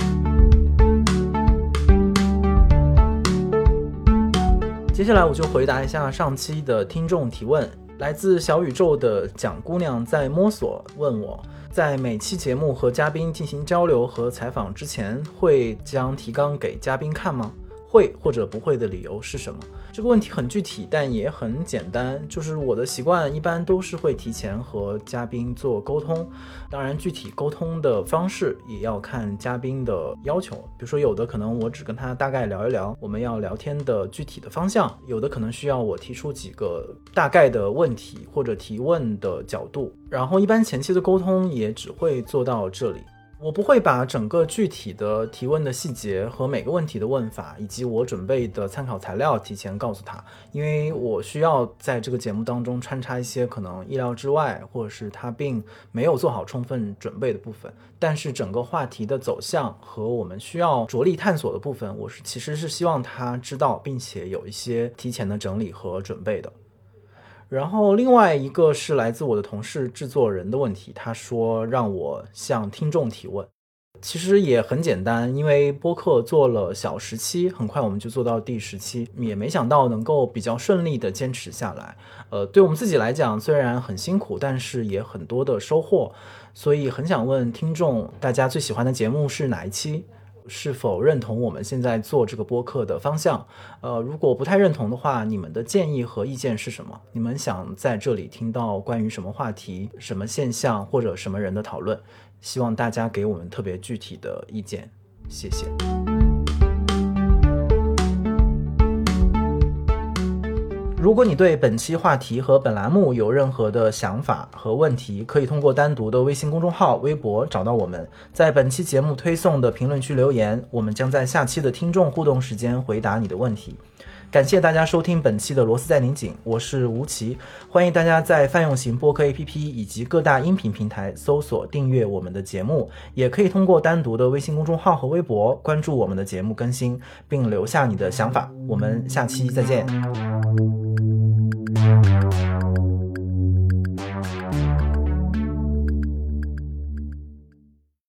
接下来我就回答一下上期的听众提问，来自小宇宙的蒋姑娘在摸索问我，在每期节目和嘉宾进行交流和采访之前，会将提纲给嘉宾看吗？会或者不会的理由是什么？这个问题很具体，但也很简单。就是我的习惯一般都是会提前和嘉宾做沟通，当然具体沟通的方式也要看嘉宾的要求。比如说，有的可能我只跟他大概聊一聊我们要聊天的具体的方向，有的可能需要我提出几个大概的问题或者提问的角度。然后一般前期的沟通也只会做到这里。我不会把整个具体的提问的细节和每个问题的问法，以及我准备的参考材料提前告诉他，因为我需要在这个节目当中穿插一些可能意料之外，或者是他并没有做好充分准备的部分。但是整个话题的走向和我们需要着力探索的部分，我是其实是希望他知道，并且有一些提前的整理和准备的。然后另外一个是来自我的同事制作人的问题，他说让我向听众提问，其实也很简单，因为播客做了小十期，很快我们就做到第十期，也没想到能够比较顺利的坚持下来。呃，对我们自己来讲，虽然很辛苦，但是也很多的收获，所以很想问听众，大家最喜欢的节目是哪一期？是否认同我们现在做这个播客的方向。呃，如果不太认同的话，你们的建议和意见是什么？你们想在这里听到关于什么话题、什么现象或者什么人的讨论？希望大家给我们特别具体的意见，谢谢。如果你对本期话题和本栏目有任何的想法和问题，可以通过单独的微信公众号、微博找到我们，在本期节目推送的评论区留言，我们将在下期的听众互动时间回答你的问题。感谢大家收听本期的螺丝在拧紧，我是吴奇，欢迎大家在泛用型播客 APP 以及各大音频平台搜索订阅我们的节目，也可以通过单独的微信公众号和微博关注我们的节目更新，并留下你的想法。我们下期再见。